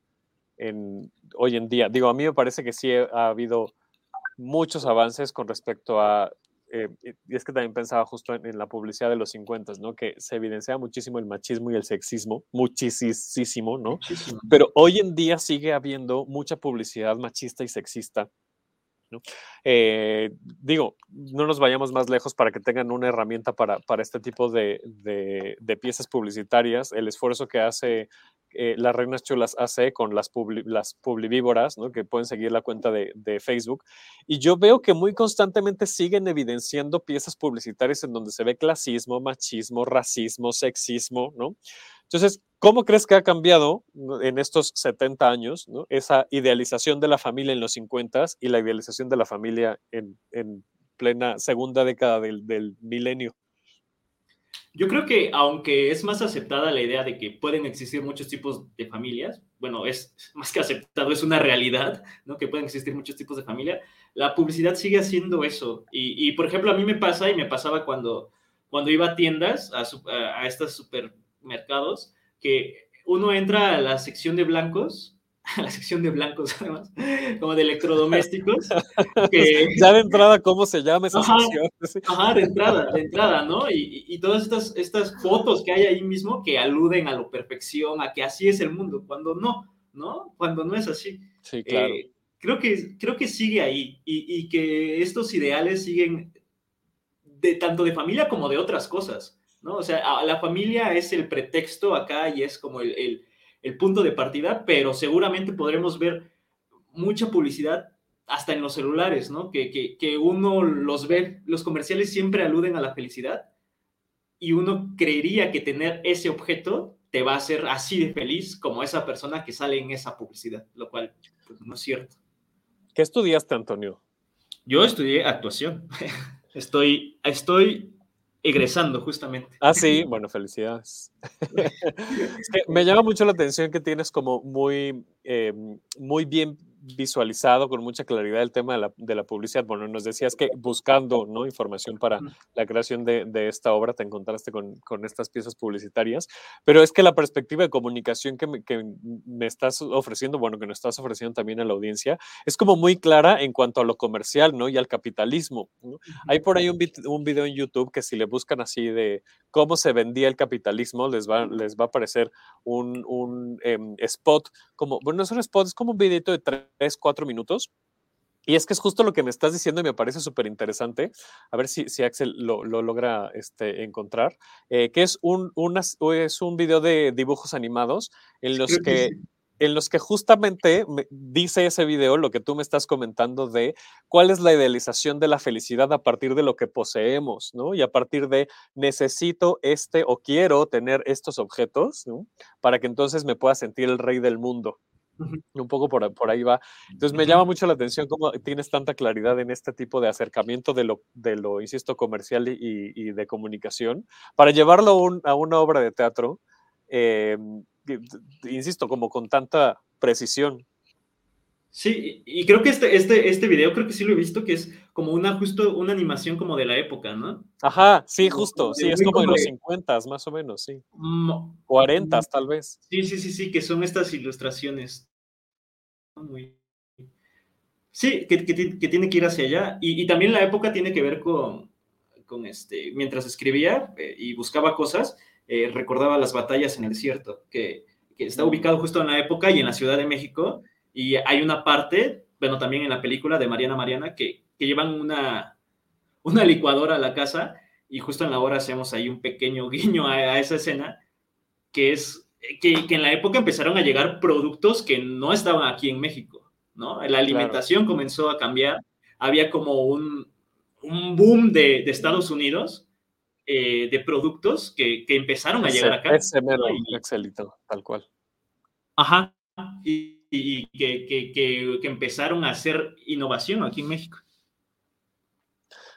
[SPEAKER 3] en, hoy en día. Digo, a mí me parece que sí ha habido muchos avances con respecto a, eh, y es que también pensaba justo en, la publicidad de los 50, ¿no? Que se evidencia muchísimo el machismo y el sexismo, muchísimo, ¿no? Pero hoy en día sigue habiendo mucha publicidad machista y sexista eh, digo, no nos vayamos más lejos para que tengan una herramienta para, para este tipo de, de, piezas publicitarias, el esfuerzo que hace eh, las Reinas Chulas hace con las, las publivívoras, ¿no? que pueden seguir la cuenta de, de, Facebook. Y yo veo que muy constantemente siguen evidenciando piezas publicitarias en donde se ve clasismo, machismo, racismo, sexismo, ¿no? Entonces, ¿cómo crees que ha cambiado en estos 70 años esa idealización de la familia en los 50 y la idealización de la familia en, plena segunda década del, milenio?
[SPEAKER 2] Yo creo que aunque es más aceptada la idea de que pueden existir muchos tipos de familias, bueno, es más que aceptado, es una realidad, ¿no? Que pueden existir muchos tipos de familia, la publicidad sigue haciendo eso. Y, por ejemplo, a mí me pasa y me pasaba cuando, cuando iba a tiendas, a, a estas super mercados, que uno entra a la sección de blancos, a la sección de blancos además, como de electrodomésticos.
[SPEAKER 3] ya de entrada, ¿cómo se llama esa
[SPEAKER 2] sección? Ajá, de entrada, de entrada, ¿no? Y, y, todas estas, estas fotos que hay ahí mismo que aluden a la perfección, a que así es el mundo, cuando no, ¿no? Cuando no es así.
[SPEAKER 3] Sí, claro.
[SPEAKER 2] Eh, creo, que, creo que sigue ahí y, y que estos ideales siguen de tanto de familia como de otras cosas, ¿no? O sea, la familia es el pretexto acá y es como el, el punto de partida, pero seguramente podremos ver mucha publicidad hasta en los celulares, ¿no? Que, que, que, uno los ve, los comerciales siempre aluden a la felicidad y uno creería que tener ese objeto te va a hacer así de feliz como esa persona que sale en esa publicidad, lo cual pues, no es cierto.
[SPEAKER 3] ¿Qué estudiaste, Antonio?
[SPEAKER 2] Yo estudié actuación. Estoy, estoy egresando justamente.
[SPEAKER 3] Ah, sí, bueno, felicidades. me llama mucho la atención que tienes como muy, eh, muy bien visualizado con mucha claridad el tema de la, de la, publicidad. Bueno, nos decías que buscando ¿no? información para la creación de, de esta obra te encontraste con, con, estas piezas publicitarias, pero es que la perspectiva de comunicación que me, que me, estás ofreciendo, bueno, que nos estás ofreciendo también a la audiencia, es como muy clara en cuanto a lo comercial ¿no? y al capitalismo. ¿no? Hay por ahí un, un video en YouTube que si le buscan así de cómo se vendía el capitalismo, les va, les va a aparecer un, un eh, spot, como, bueno, no es un spot, es como un videito de tres tres, cuatro minutos. Y es que es justo lo que me estás diciendo y me parece súper interesante. A ver si, si Axel lo, lo logra este, encontrar. Eh, que es un, es un video de dibujos animados en los que, en los que justamente dice ese video lo que tú me estás comentando de cuál es la idealización de la felicidad a partir de lo que poseemos, ¿no? Y a partir de necesito este o quiero tener estos objetos, ¿no? Para que entonces me pueda sentir el rey del mundo, un poco por, por, ahí va. Entonces me llama mucho la atención cómo tienes tanta claridad en este tipo de acercamiento de lo, de lo insisto, comercial y, y de comunicación, para llevarlo a, un, a una obra de teatro, eh, insisto, como con tanta precisión.
[SPEAKER 2] Sí, y creo que este, este, este video, creo que sí lo he visto, que es como una, justo una animación como de la época, ¿no?
[SPEAKER 3] Ajá, sí, justo, sí, es como de los 50 más o menos, sí. 40 tal vez.
[SPEAKER 2] Sí, sí, sí, sí, que son estas ilustraciones. Muy... Sí, que, que, que, tiene que ir hacia allá. Y, y, también la época tiene que ver con, con este, mientras escribía eh, y buscaba cosas, eh, recordaba las batallas en el desierto, que, que está ubicado justo en la época y en la Ciudad de México y hay una parte, bueno, también en la película de Mariana Mariana, que, que llevan una, una licuadora a la casa y justo en la hora hacemos ahí un pequeño guiño a, a esa escena, que es que, que, en la época empezaron a llegar productos que no estaban aquí en México, ¿no? La alimentación claro. comenzó a cambiar, había como un, un boom de, de, Estados Unidos eh, de productos que, que empezaron a llegar acá.
[SPEAKER 3] Ese mero, y, Excelito, tal cual.
[SPEAKER 2] Ajá, y, y que, que, que, empezaron a hacer innovación aquí en México.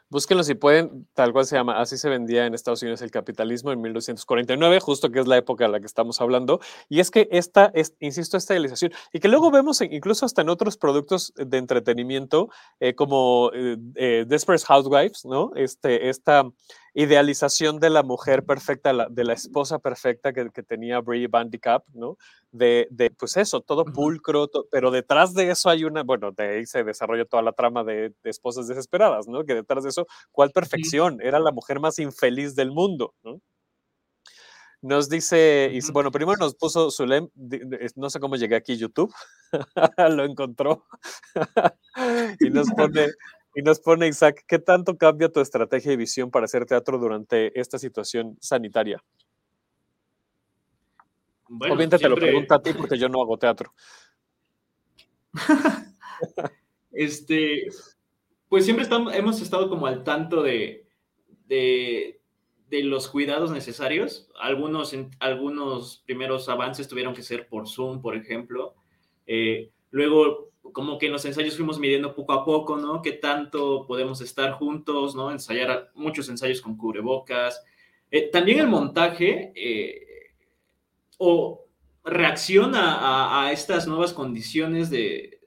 [SPEAKER 3] Búsquenlo si pueden, tal cual se llama, así se vendía en Estados Unidos el capitalismo en 1949, justo que es la época a la que estamos hablando. Y es que esta, es, insisto, esta idealización, y que luego vemos incluso hasta en otros productos de entretenimiento, eh, como eh, eh, Desperate Housewives, ¿no? Este, esta idealización de la mujer perfecta, la, de la esposa perfecta que, que tenía Brie Bandicap, ¿no? De, de, pues eso, todo pulcro, to, pero detrás de eso hay una, bueno, de ahí se desarrolla toda la trama de, de esposas desesperadas, ¿no? Que detrás de eso, ¿cuál perfección? Era la mujer más infeliz del mundo, ¿no? Nos dice, y, bueno, primero nos puso Zulem, no sé cómo llegué aquí YouTube, lo encontró, y nos pone, y nos pone Isaac, ¿qué tanto cambia tu estrategia y visión para hacer teatro durante esta situación sanitaria? Bueno, Obviamente siempre... te lo pregunto a ti porque yo no hago teatro.
[SPEAKER 2] este, pues siempre estamos, hemos estado como al tanto de, de, de los cuidados necesarios. Algunos, algunos primeros avances tuvieron que ser por Zoom, por ejemplo. Eh, luego como que en los ensayos fuimos midiendo poco a poco, ¿no? Qué tanto podemos estar juntos, ¿no? Ensayar muchos ensayos con cubrebocas. Eh, también el montaje eh, o reacciona a, a, estas nuevas condiciones de,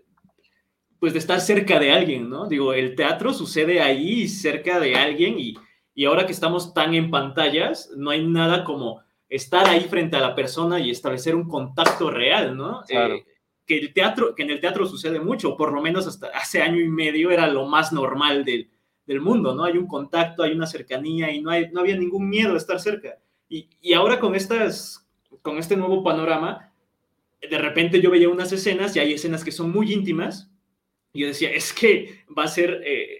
[SPEAKER 2] pues de estar cerca de alguien, ¿no? Digo, el teatro sucede ahí, cerca de alguien, y, y ahora que estamos tan en pantallas, no hay nada como estar ahí frente a la persona y establecer un contacto real, ¿no?
[SPEAKER 3] Claro.
[SPEAKER 2] Eh, que, el teatro, que en el teatro sucede mucho, por lo menos hasta hace año y medio era lo más normal del, del mundo, ¿no? Hay un contacto, hay una cercanía y no, hay, no había ningún miedo a estar cerca. Y, y ahora con, estas, con este nuevo panorama, de repente yo veía unas escenas y hay escenas que son muy íntimas y yo decía, es que va a ser... Eh,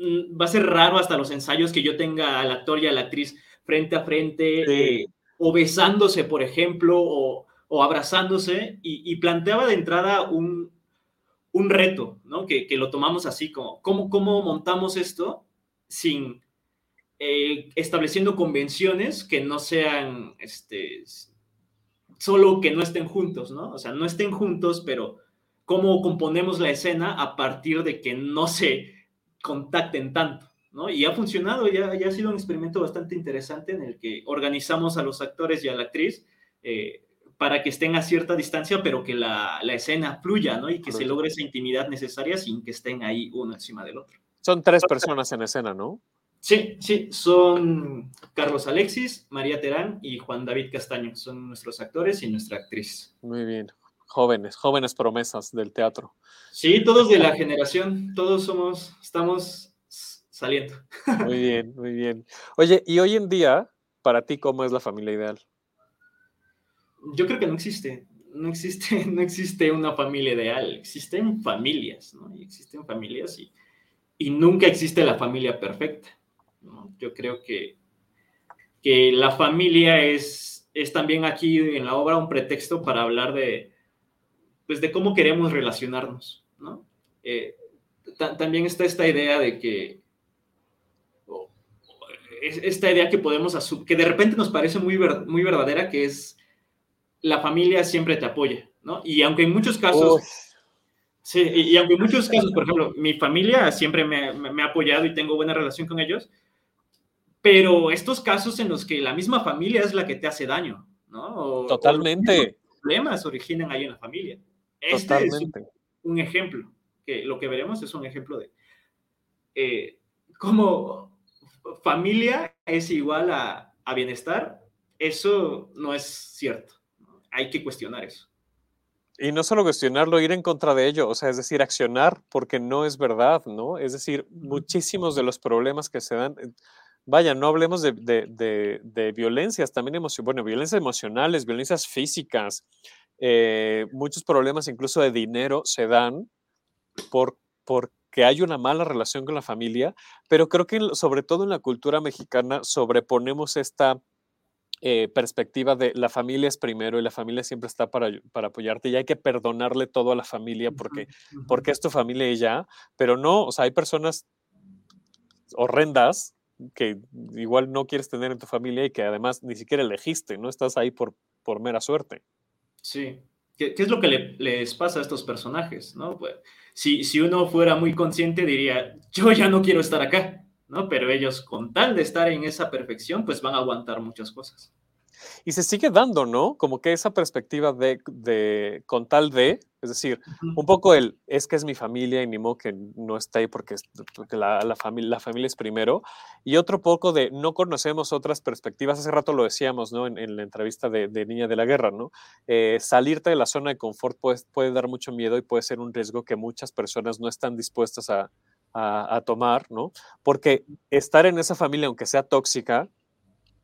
[SPEAKER 2] va a ser raro hasta los ensayos que yo tenga al actor y a la actriz frente a frente, eh, o besándose, por ejemplo, o, abrazándose, y, planteaba de entrada un, reto, ¿no? Que, lo tomamos así como, ¿cómo, cómo montamos esto sin eh, estableciendo convenciones que no sean, este, solo que no estén juntos, ¿no? O sea, no estén juntos, pero cómo componemos la escena a partir de que no se contacten tanto, ¿no? Y ha funcionado, ya, ya ha sido un experimento bastante interesante en el que organizamos a los actores y a la actriz eh, para que estén a cierta distancia, pero que la, la escena fluya, ¿no? Y que se logre esa intimidad necesaria sin que estén ahí uno encima del otro.
[SPEAKER 3] Son tres personas en escena, ¿no?
[SPEAKER 2] Sí, sí, son Carlos Alexis, María Terán y Juan David Castaño. Son nuestros actores y nuestra actriz.
[SPEAKER 3] Muy bien. Jóvenes, jóvenes promesas del teatro.
[SPEAKER 2] Sí, todos de la generación, todos somos, estamos saliendo.
[SPEAKER 3] Muy bien, muy bien. Oye, y hoy en día, para ti, ¿cómo es la familia ideal?
[SPEAKER 2] Yo creo que no existe. No existe, no existe una familia ideal. Existen familias, ¿no? Y existen familias y, y nunca existe la familia perfecta. Yo creo que, que la familia es, es también aquí en la obra un pretexto para hablar de, pues de cómo queremos relacionarnos, ¿no? Eh, también está esta idea de que esta idea que podemos asumir, que de repente nos parece muy, muy verdadera, que es la familia siempre te apoya, ¿no? Y aunque en muchos casos, sí, y, aunque en muchos casos, por ejemplo, mi familia siempre me, me, ha apoyado y tengo buena relación con ellos, pero estos casos en los que la misma familia es la que te hace daño, ¿no?
[SPEAKER 3] Totalmente.
[SPEAKER 2] problemas originan ahí en la familia. Este Totalmente. es un, ejemplo, que lo que veremos es un ejemplo de eh, cómo familia es igual a, a bienestar. Eso no es cierto. Hay que cuestionar eso.
[SPEAKER 3] Y no solo cuestionarlo, ir en contra de ello, o sea, es decir, accionar porque no es verdad, ¿no? Es decir, muchísimos de los problemas que se dan, vaya, no hablemos de, de, violencias, también emocionales, bueno, violencias emocionales, violencias físicas, eh, muchos problemas incluso de dinero se dan por, porque hay una mala relación con la familia, pero creo que sobre todo en la cultura mexicana sobreponemos esta eh, perspectiva de la familia es primero y la familia siempre está para, para, apoyarte y hay que perdonarle todo a la familia porque, porque es tu familia y ya, pero no, o sea, hay personas horrendas que igual no quieres tener en tu familia y que además ni siquiera elegiste, no estás ahí por, por mera suerte.
[SPEAKER 2] Sí. ¿Qué, es lo que les pasa a estos personajes? ¿no? Pues, si, si uno fuera muy consciente diría, yo ya no quiero estar acá, ¿no? Pero ellos con tal de estar en esa perfección, pues van a aguantar muchas cosas.
[SPEAKER 3] Y se sigue dando, ¿no? Como que esa perspectiva de, de con tal de, es decir, un poco el, es que es mi familia y ni modo que no está ahí porque, la, la, familia, la familia es primero. Y otro poco de, no conocemos otras perspectivas. Hace rato lo decíamos, ¿no? En, la entrevista de, Niña de la Guerra, ¿no? Eh, salirte de la zona de confort puede, puede dar mucho miedo y puede ser un riesgo que muchas personas no están dispuestas a, a, tomar, ¿no? Porque estar en esa familia, aunque sea tóxica,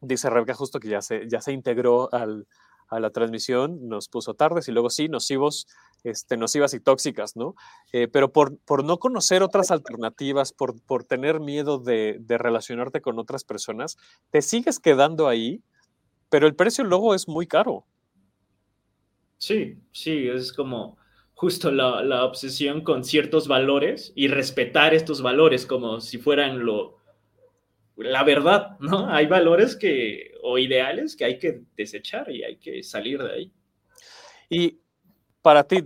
[SPEAKER 3] Dice Rebeca justo que ya se, ya se integró al, a la transmisión, nos puso tardes y luego sí, nocivos, este, nocivas y tóxicas, ¿no? Eh, pero por, por no conocer otras alternativas, por, por tener miedo de, de, relacionarte con otras personas, te sigues quedando ahí, pero el precio luego es muy caro.
[SPEAKER 2] Sí, sí, es como justo la, obsesión con ciertos valores y respetar estos valores como si fueran lo, la verdad, ¿no? Hay valores que, o ideales que hay que desechar y hay que salir de ahí.
[SPEAKER 3] Y para ti,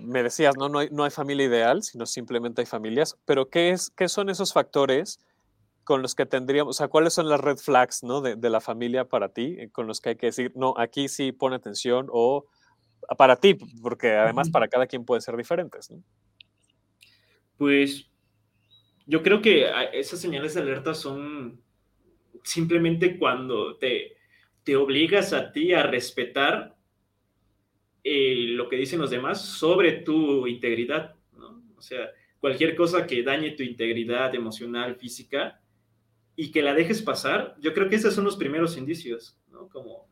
[SPEAKER 3] me decías, ¿no? No hay, no hay familia ideal, sino simplemente hay familias, pero ¿qué, es, qué son esos factores con los que tendríamos, o sea, cuáles son las red flags, ¿no? De, de la familia para ti, eh, con los que hay que decir, no, aquí sí pone atención o para ti, porque además para cada quien pueden ser diferentes, ¿no?
[SPEAKER 2] Pues yo creo que esas señales de alerta son simplemente cuando te, te obligas a ti a respetar eh, lo que dicen los demás sobre tu integridad, ¿no? O sea, cualquier cosa que dañe tu integridad emocional, física, y que la dejes pasar, yo creo que esos son los primeros indicios, ¿no? Como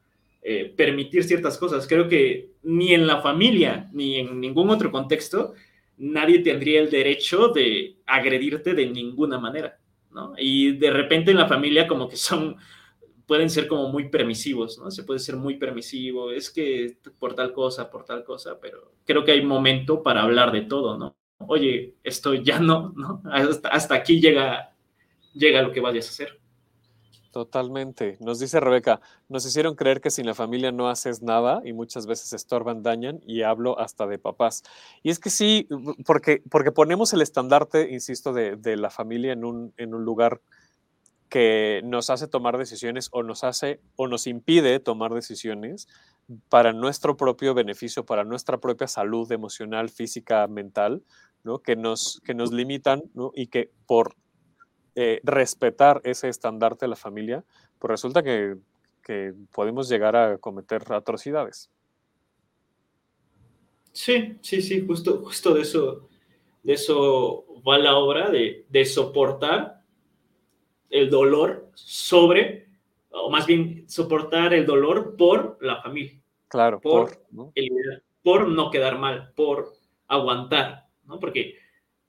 [SPEAKER 2] eh, permitir ciertas cosas. Creo que ni en la familia, ni en ningún otro contexto, nadie tendría el derecho de agredirte de ninguna manera, ¿no? Y de repente en la familia como que son, pueden ser como muy permisivos, ¿no? Se puede ser muy permisivo, es que por tal cosa, por tal cosa, pero creo que hay momento para hablar de todo, ¿no? Oye, esto ya no, ¿no? Hasta, hasta aquí llega, llega lo que vayas a hacer.
[SPEAKER 3] Totalmente. Nos dice Rebeca, nos hicieron creer que sin la familia no haces nada y muchas veces estorban, dañan y hablo hasta de papás. Y es que sí, porque, porque ponemos el estandarte, insisto, de, de la familia en un, en un lugar que nos hace tomar decisiones o nos hace o nos impide tomar decisiones para nuestro propio beneficio, para nuestra propia salud emocional, física, mental, ¿no? que, nos, que nos limitan ¿no? y que por eh, respetar ese estandarte de la familia, pues resulta que, que, podemos llegar a cometer atrocidades.
[SPEAKER 2] Sí, sí, sí, justo, justo de eso, de eso va la obra, de, de soportar el dolor sobre, o más bien soportar el dolor por la familia.
[SPEAKER 3] Claro,
[SPEAKER 2] por, por, ¿no? El, por no quedar mal, por aguantar, ¿no? Porque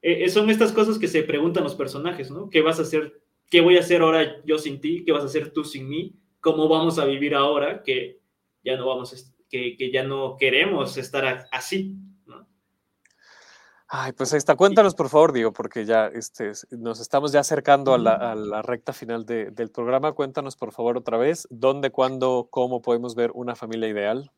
[SPEAKER 2] eh, son estas cosas que se preguntan los personajes, ¿no? ¿Qué vas a hacer? ¿Qué voy a hacer ahora yo sin ti? ¿Qué vas a hacer tú sin mí? ¿Cómo vamos a vivir ahora que ya no vamos, que, que ya no queremos estar así? ¿no?
[SPEAKER 3] Ay, pues ahí está. Cuéntanos, por favor, Diego, porque ya este, nos estamos ya acercando a la, a la recta final de, del programa. Cuéntanos, por favor, otra vez, dónde, cuándo, cómo podemos ver una familia ideal.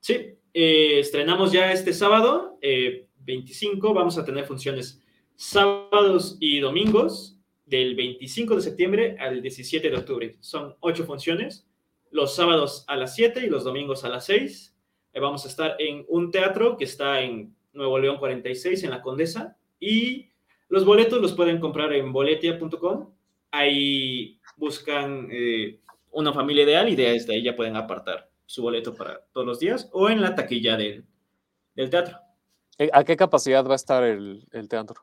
[SPEAKER 2] Sí, eh, estrenamos ya este sábado. Eh, 25 vamos a tener funciones sábados y domingos del 25 de septiembre al 17 de octubre. Son ocho funciones, los sábados a las 7 y los domingos a las 6. Eh, vamos a estar en un teatro que está en Nuevo León 46, en la Condesa, y los boletos los pueden comprar en boletia.com. Ahí buscan eh, una familia ideal y desde ahí ya pueden apartar su boleto para todos los días o en la taquilla del, del teatro.
[SPEAKER 3] ¿A qué capacidad va a estar el, el, teatro?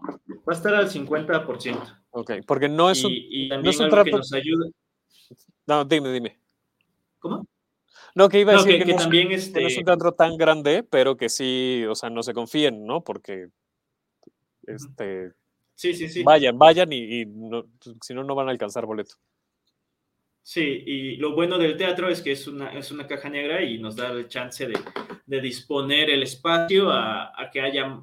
[SPEAKER 2] Va a estar al 50%.
[SPEAKER 3] Ok, porque no es un,
[SPEAKER 2] y, y
[SPEAKER 3] no
[SPEAKER 2] también
[SPEAKER 3] es un
[SPEAKER 2] algo
[SPEAKER 3] trato...
[SPEAKER 2] que nos ayuda.
[SPEAKER 3] No, dime, dime.
[SPEAKER 2] ¿Cómo?
[SPEAKER 3] No, que iba a
[SPEAKER 2] No,
[SPEAKER 3] decir
[SPEAKER 2] que,
[SPEAKER 3] que,
[SPEAKER 2] que
[SPEAKER 3] no,
[SPEAKER 2] también
[SPEAKER 3] es,
[SPEAKER 2] este...
[SPEAKER 3] no es un teatro tan grande, pero que sí, o sea, no se confíen, ¿no? Porque este,
[SPEAKER 2] Sí, sí, sí.
[SPEAKER 3] vayan, vayan y, y no, si no, no van a alcanzar boleto.
[SPEAKER 2] Sí, y lo bueno del teatro es que es una, es una caja negra y nos da el chance de, de disponer el espacio a, a que haya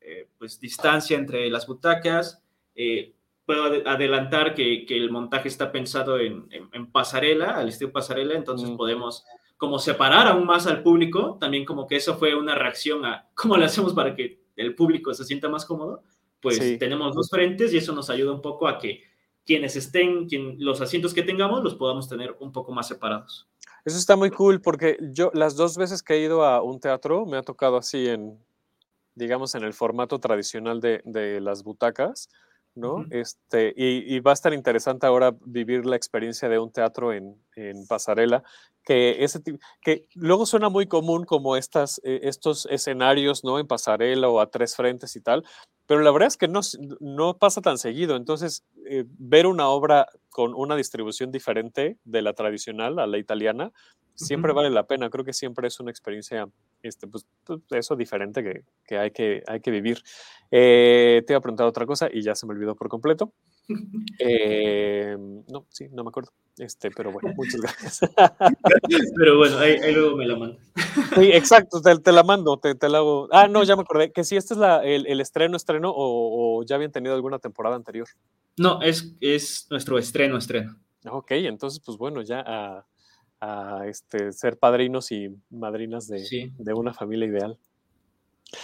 [SPEAKER 2] eh, pues, distancia entre las butacas. Eh, puedo ad adelantar que, que, el montaje está pensado en, en, en, pasarela, al estilo pasarela, entonces mm. podemos como separar aún más al público, también como que eso fue una reacción a cómo le hacemos para que el público se sienta más cómodo, pues sí. tenemos dos frentes y eso nos ayuda un poco a que quienes estén, quien, los asientos que tengamos, los podamos tener un poco más separados.
[SPEAKER 3] Eso está muy cool porque yo las dos veces que he ido a un teatro me ha tocado así en, digamos, en el formato tradicional de, de las butacas, ¿no? Uh -huh. este, y, y, va a estar interesante ahora vivir la experiencia de un teatro en, en pasarela, que, ese, que luego suena muy común como estas, eh, estos escenarios, ¿no? En pasarela o a tres frentes y tal, pero la verdad es que no, no pasa tan seguido. Entonces, eh, ver una obra con una distribución diferente de la tradicional a la italiana, siempre uh -huh. vale la pena. Creo que siempre es una experiencia, este, pues, eso diferente que, que, hay, que hay que vivir. Eh, te iba a preguntar otra cosa y ya se me olvidó por completo. Eh, no, sí, no me acuerdo. Este, pero bueno, muchas gracias.
[SPEAKER 2] pero bueno, ahí, ahí, luego me la mando.
[SPEAKER 3] Sí, exacto, te, te la mando, te, te, la hago. Ah, no, ya me acordé. Que si este es la, el, el, estreno, estreno, o, o, ya habían tenido alguna temporada anterior.
[SPEAKER 2] No, es, es nuestro estreno, estreno.
[SPEAKER 3] Ok, entonces, pues bueno, ya a, a este, ser padrinos y madrinas de, sí. de una familia ideal.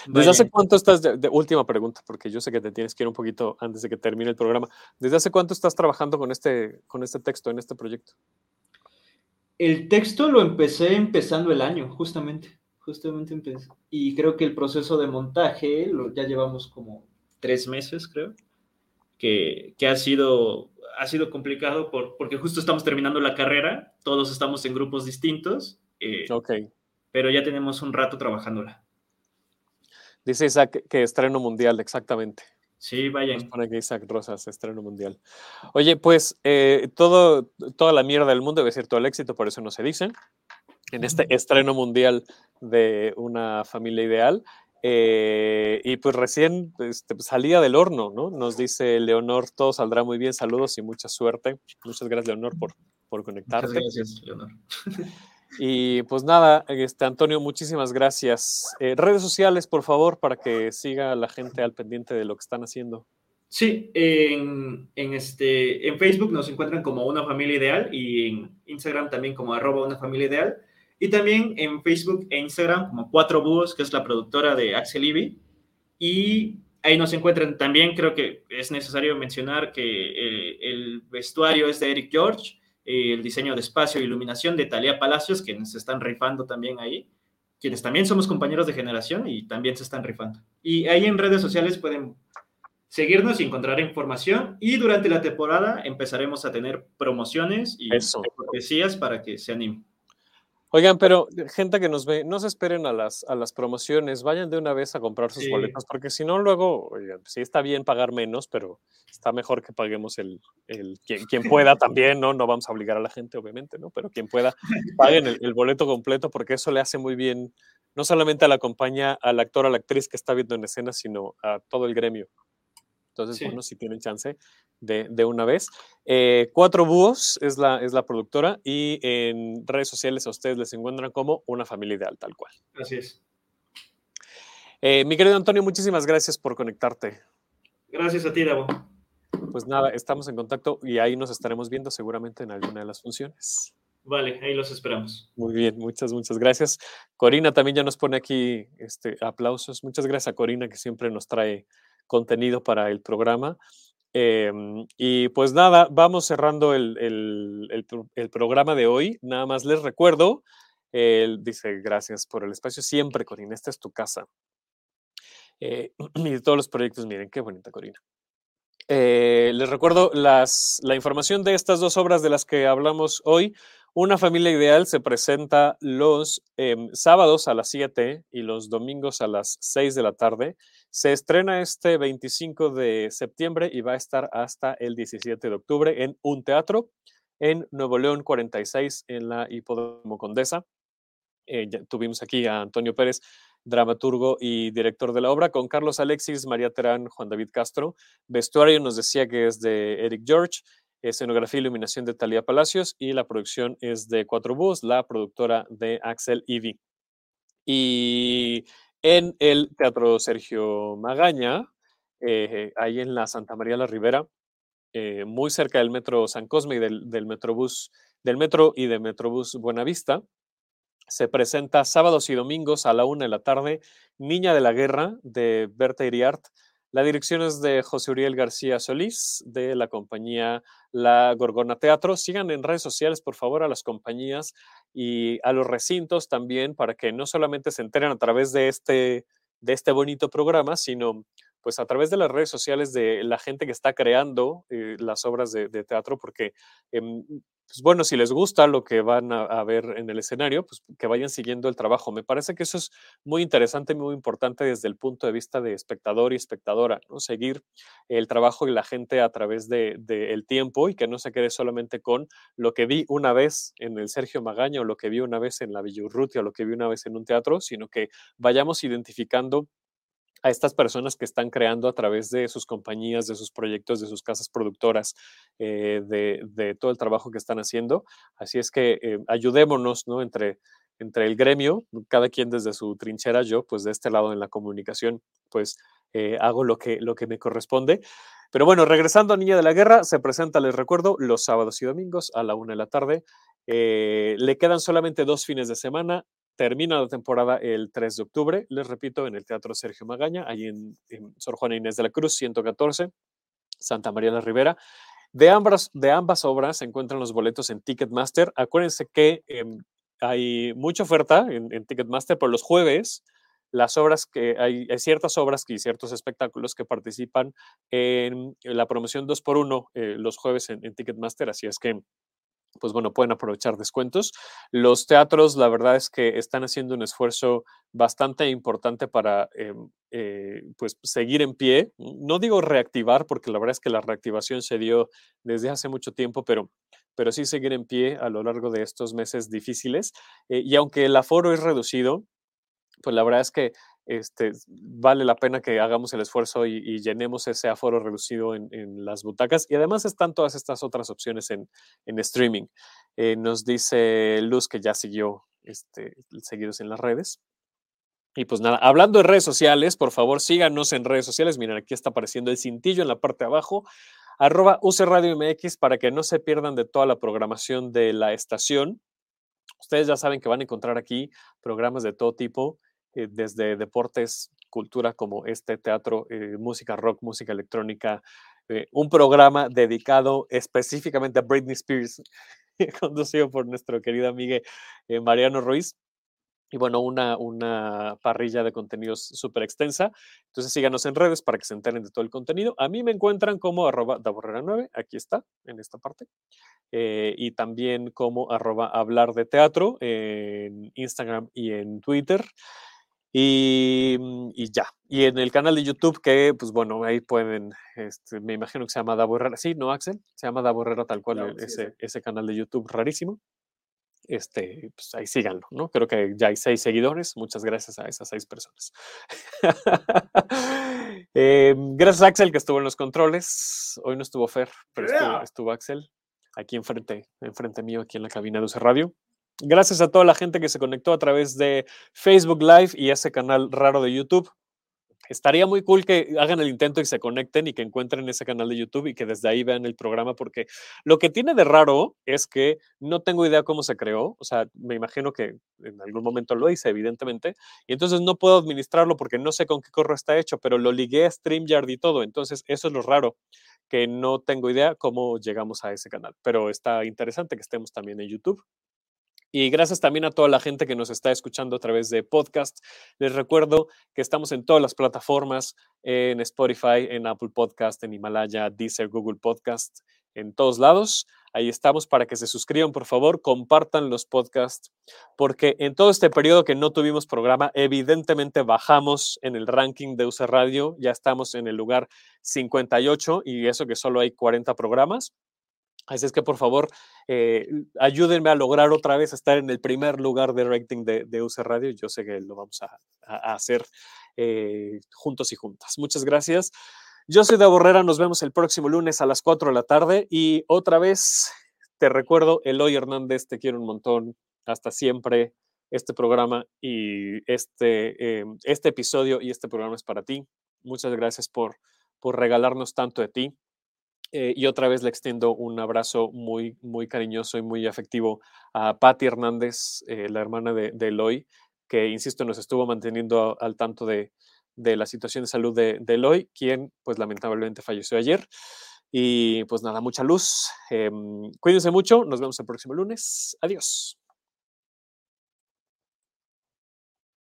[SPEAKER 3] ¿Desde hace cuánto estás, de, de, última pregunta, porque yo sé que te tienes que ir un poquito antes de que termine el programa, ¿desde hace cuánto estás trabajando con este, con este texto, en este proyecto?
[SPEAKER 2] El texto lo empecé empezando el año, justamente, justamente empecé. Y creo que el proceso de montaje lo, ya llevamos como tres meses, creo, que, que ha, sido, ha sido complicado por, porque justo estamos terminando la carrera, todos estamos en grupos distintos, eh,
[SPEAKER 3] okay.
[SPEAKER 2] pero ya tenemos un rato trabajándola.
[SPEAKER 3] Dice Isaac que estreno mundial, exactamente.
[SPEAKER 2] Sí, vayan.
[SPEAKER 3] Pone que Isaac Rosas, estreno mundial. Oye, pues eh, todo, toda la mierda del mundo debe ser todo el éxito, por eso no se dice. En este estreno mundial de una familia ideal. Eh, y pues recién este, pues, salía del horno, ¿no? Nos dice Leonor, todo saldrá muy bien, saludos y mucha suerte. Muchas gracias, Leonor, por, por conectarte.
[SPEAKER 2] Muchas gracias, Leonor.
[SPEAKER 3] Y pues nada, este, Antonio, muchísimas gracias. Eh, redes sociales, por favor, para que siga la gente al pendiente de lo que están haciendo.
[SPEAKER 2] Sí, en, en, este, en Facebook nos encuentran como Una Familia Ideal y en Instagram también como arroba Una Familia Ideal. Y también en Facebook e Instagram como Cuatro Búhos, que es la productora de Axel Ivy. Y ahí nos encuentran también, creo que es necesario mencionar que eh, el vestuario es de Eric George, eh, el diseño de espacio e iluminación de Talia Palacios, quienes se están rifando también ahí, quienes también somos compañeros de generación y también se están rifando. Y ahí en redes sociales pueden seguirnos y encontrar información. Y durante la temporada empezaremos a tener promociones y cortesías para que se animen.
[SPEAKER 3] Oigan, pero gente que nos ve, no se esperen a las, a las promociones, vayan de una vez a comprar sus boletas, porque si no, luego, oigan, sí está bien pagar menos, pero está mejor que paguemos el, el quien, quien, pueda también, ¿no? No vamos a obligar a la gente, obviamente, ¿no? Pero quien pueda, paguen el, el, boleto completo, porque eso le hace muy bien, no solamente a la compañía, al actor, a la actriz que está viendo en escena, sino a todo el gremio. Entonces, bueno, si tienen chance de, de una vez. Eh, Cuatro Búhos es la, es la productora y en redes sociales a ustedes les encuentran como una familia ideal, tal cual.
[SPEAKER 2] Así es.
[SPEAKER 3] Eh, mi querido Antonio, muchísimas gracias por conectarte.
[SPEAKER 2] Gracias a ti, Davo.
[SPEAKER 3] Pues nada, estamos en contacto y ahí nos estaremos viendo seguramente en alguna de las funciones.
[SPEAKER 2] Vale, ahí los esperamos.
[SPEAKER 3] Muy bien, muchas, muchas gracias. Corina también ya nos pone aquí este, aplausos. Muchas gracias a Corina que siempre nos trae contenido para el programa. Eh, y pues nada, vamos cerrando el, el, el, programa de hoy. Nada más les recuerdo, él dice, gracias por el espacio. Siempre, Corina, esta es tu casa. Eh, y todos los proyectos, miren, qué bonita, Corina. Eh, les recuerdo las, la información de estas dos obras de las que hablamos hoy. Una familia ideal se presenta los eh, sábados a las 7 y los domingos a las 6 de la tarde. Se estrena este 25 de septiembre y va a estar hasta el 17 de octubre en un teatro en Nuevo León 46 en la Hipódromo Condesa. Eh, tuvimos aquí a Antonio Pérez, dramaturgo y director de la obra, con Carlos Alexis, María Terán, Juan David Castro. Vestuario nos decía que es de Eric George escenografía y iluminación de Talía Palacios y la producción es de Cuatro Búhos, la productora de Axel Ivy. Y en el Teatro Sergio Magaña, eh, ahí en la Santa María la Ribera, eh, muy cerca del metro San Cosme y del, del del metro y de Metrobús Buenavista, se presenta sábados y domingos a la una de la tarde Niña de la Guerra de Berta Iriart, la dirección es de José Uriel García Solís, de la compañía La Gorgona Teatro. Sigan en redes sociales, por favor, a las compañías y a los recintos también, para que no solamente se enteren a través de este, de este bonito programa, sino pues a través de las redes sociales de la gente que está creando eh, las obras de, teatro, porque eh, pues bueno, si les gusta lo que van a, ver en el escenario, pues que vayan siguiendo el trabajo. Me parece que eso es muy interesante muy importante desde el punto de vista de espectador y espectadora, ¿no? Seguir el trabajo de la gente a través del de, de tiempo y que no se quede solamente con lo que vi una vez en el Sergio Magaña o lo que vi una vez en la Villurrutia o lo que vi una vez en un teatro, sino que vayamos identificando a estas personas que están creando a través de sus compañías, de sus proyectos, de sus casas productoras, eh, de, todo el trabajo que están haciendo. Así es que eh, ayudémonos, ¿no? Entre, entre el gremio, cada quien desde su trinchera, yo, pues de este lado en la comunicación, pues eh, hago lo que, lo que me corresponde. Pero bueno, regresando a Niña de la Guerra, se presenta, les recuerdo, los sábados y domingos a la una de la tarde. le quedan solamente dos fines de semana, Termina la temporada el 3 de octubre, les repito, en el Teatro Sergio Magaña, ahí en, Sor Juana Inés de la Cruz, 114, Santa María la Ribera. De ambas, de ambas obras se encuentran los boletos en Ticketmaster. Acuérdense que eh, hay mucha oferta en, Ticketmaster, por los jueves las obras que hay, ciertas obras y ciertos espectáculos que participan en, la promoción 2x1 eh, los jueves en Ticketmaster, así es que pues bueno, pueden aprovechar descuentos. Los teatros, la verdad es que están haciendo un esfuerzo bastante importante para eh, eh, pues seguir en pie. No digo reactivar, porque la verdad es que la reactivación se dio desde hace mucho tiempo, pero, pero sí seguir en pie a lo largo de estos meses difíciles. Eh, y aunque el aforo es reducido, pues la verdad es que este, vale la pena que hagamos el esfuerzo y, llenemos ese aforo reducido en, las butacas. Y además están todas estas otras opciones en, streaming. Eh, nos dice Luz que ya siguió este, seguidos en las redes. Y pues nada, hablando de redes sociales, por favor síganos en redes sociales. Miren, aquí está apareciendo el cintillo en la parte de abajo arroba UC Radio MX para que no se pierdan de toda la programación de la estación. Ustedes ya saben que van a encontrar aquí programas de todo tipo, eh, desde deportes, cultura como este teatro, eh, música rock, música electrónica, eh, un programa dedicado específicamente a Britney Spears, conducido por nuestro querido amigo Mariano Ruiz y bueno, una, una parrilla de contenidos súper extensa. Entonces síganos en redes para que se enteren de todo el contenido. A mí me encuentran como arroba daborrera9, aquí está, en esta parte. Eh, y también como arroba hablar de teatro en Instagram y en Twitter. Y, mm, y, ya. Y en el canal de YouTube, que pues bueno, ahí pueden, este, me imagino que se llama Daborrera. Sí, ¿no, Axel? Se llama Daborrera tal cual, ese, ese canal de YouTube rarísimo este, pues ahí síganlo, ¿no? Creo que ya hay seis seguidores. Muchas gracias a esas seis personas. Em, gracias a Axel que estuvo en los controles. Hoy no estuvo Fer, pero estuvo, Axel aquí enfrente, enfrente mío, aquí en la cabina de UC Radio. Gracias a toda la gente que se conectó a través de Facebook Live y ese canal raro de YouTube. Estaría muy cool que hagan el intento y se conecten y que encuentren ese canal de YouTube y que desde ahí vean el programa, porque lo que tiene de raro es que no tengo idea cómo se creó, o sea, me imagino que en algún momento lo hice, evidentemente, y entonces no puedo administrarlo porque no sé con qué correo está hecho, pero lo ligué a StreamYard y todo, entonces eso es lo raro, que no tengo idea cómo llegamos a ese canal, pero está interesante que estemos también en YouTube. Y gracias también a toda la gente que nos está escuchando a través de podcast. Les recuerdo que estamos en todas las plataformas, en Spotify, en Apple Podcast, en Himalaya, Deezer, Google Podcast, en todos lados. Ahí estamos para que se suscriban, por favor, compartan los podcasts, porque en todo este periodo que no tuvimos programa, evidentemente bajamos en el ranking de UC Radio, ya estamos en el lugar 58 y eso que solo hay 40 programas. Así es que por favor, eh, ayúdenme a lograr otra vez estar en el primer lugar de rating de, de UC Radio. Yo sé que lo vamos a, hacer eh, juntos y juntas. Muchas gracias. Yo soy de Borrera, nos vemos el próximo lunes a las 4 de la tarde y otra vez te recuerdo, Eloy Hernández, te quiero un montón. Hasta siempre. Este programa y este, eh, este episodio y este programa es para ti. Muchas gracias por, por regalarnos tanto de ti. Eh, y otra vez le extiendo un abrazo muy, muy cariñoso y muy afectivo a Patti Hernández, eh, la hermana de, Eloy, que, insisto, nos estuvo manteniendo al tanto de, la situación de salud de, Eloy, quien, pues, lamentablemente falleció ayer. Y, pues, nada, mucha luz. Em, cuídense mucho. Nos vemos el próximo lunes. Adiós.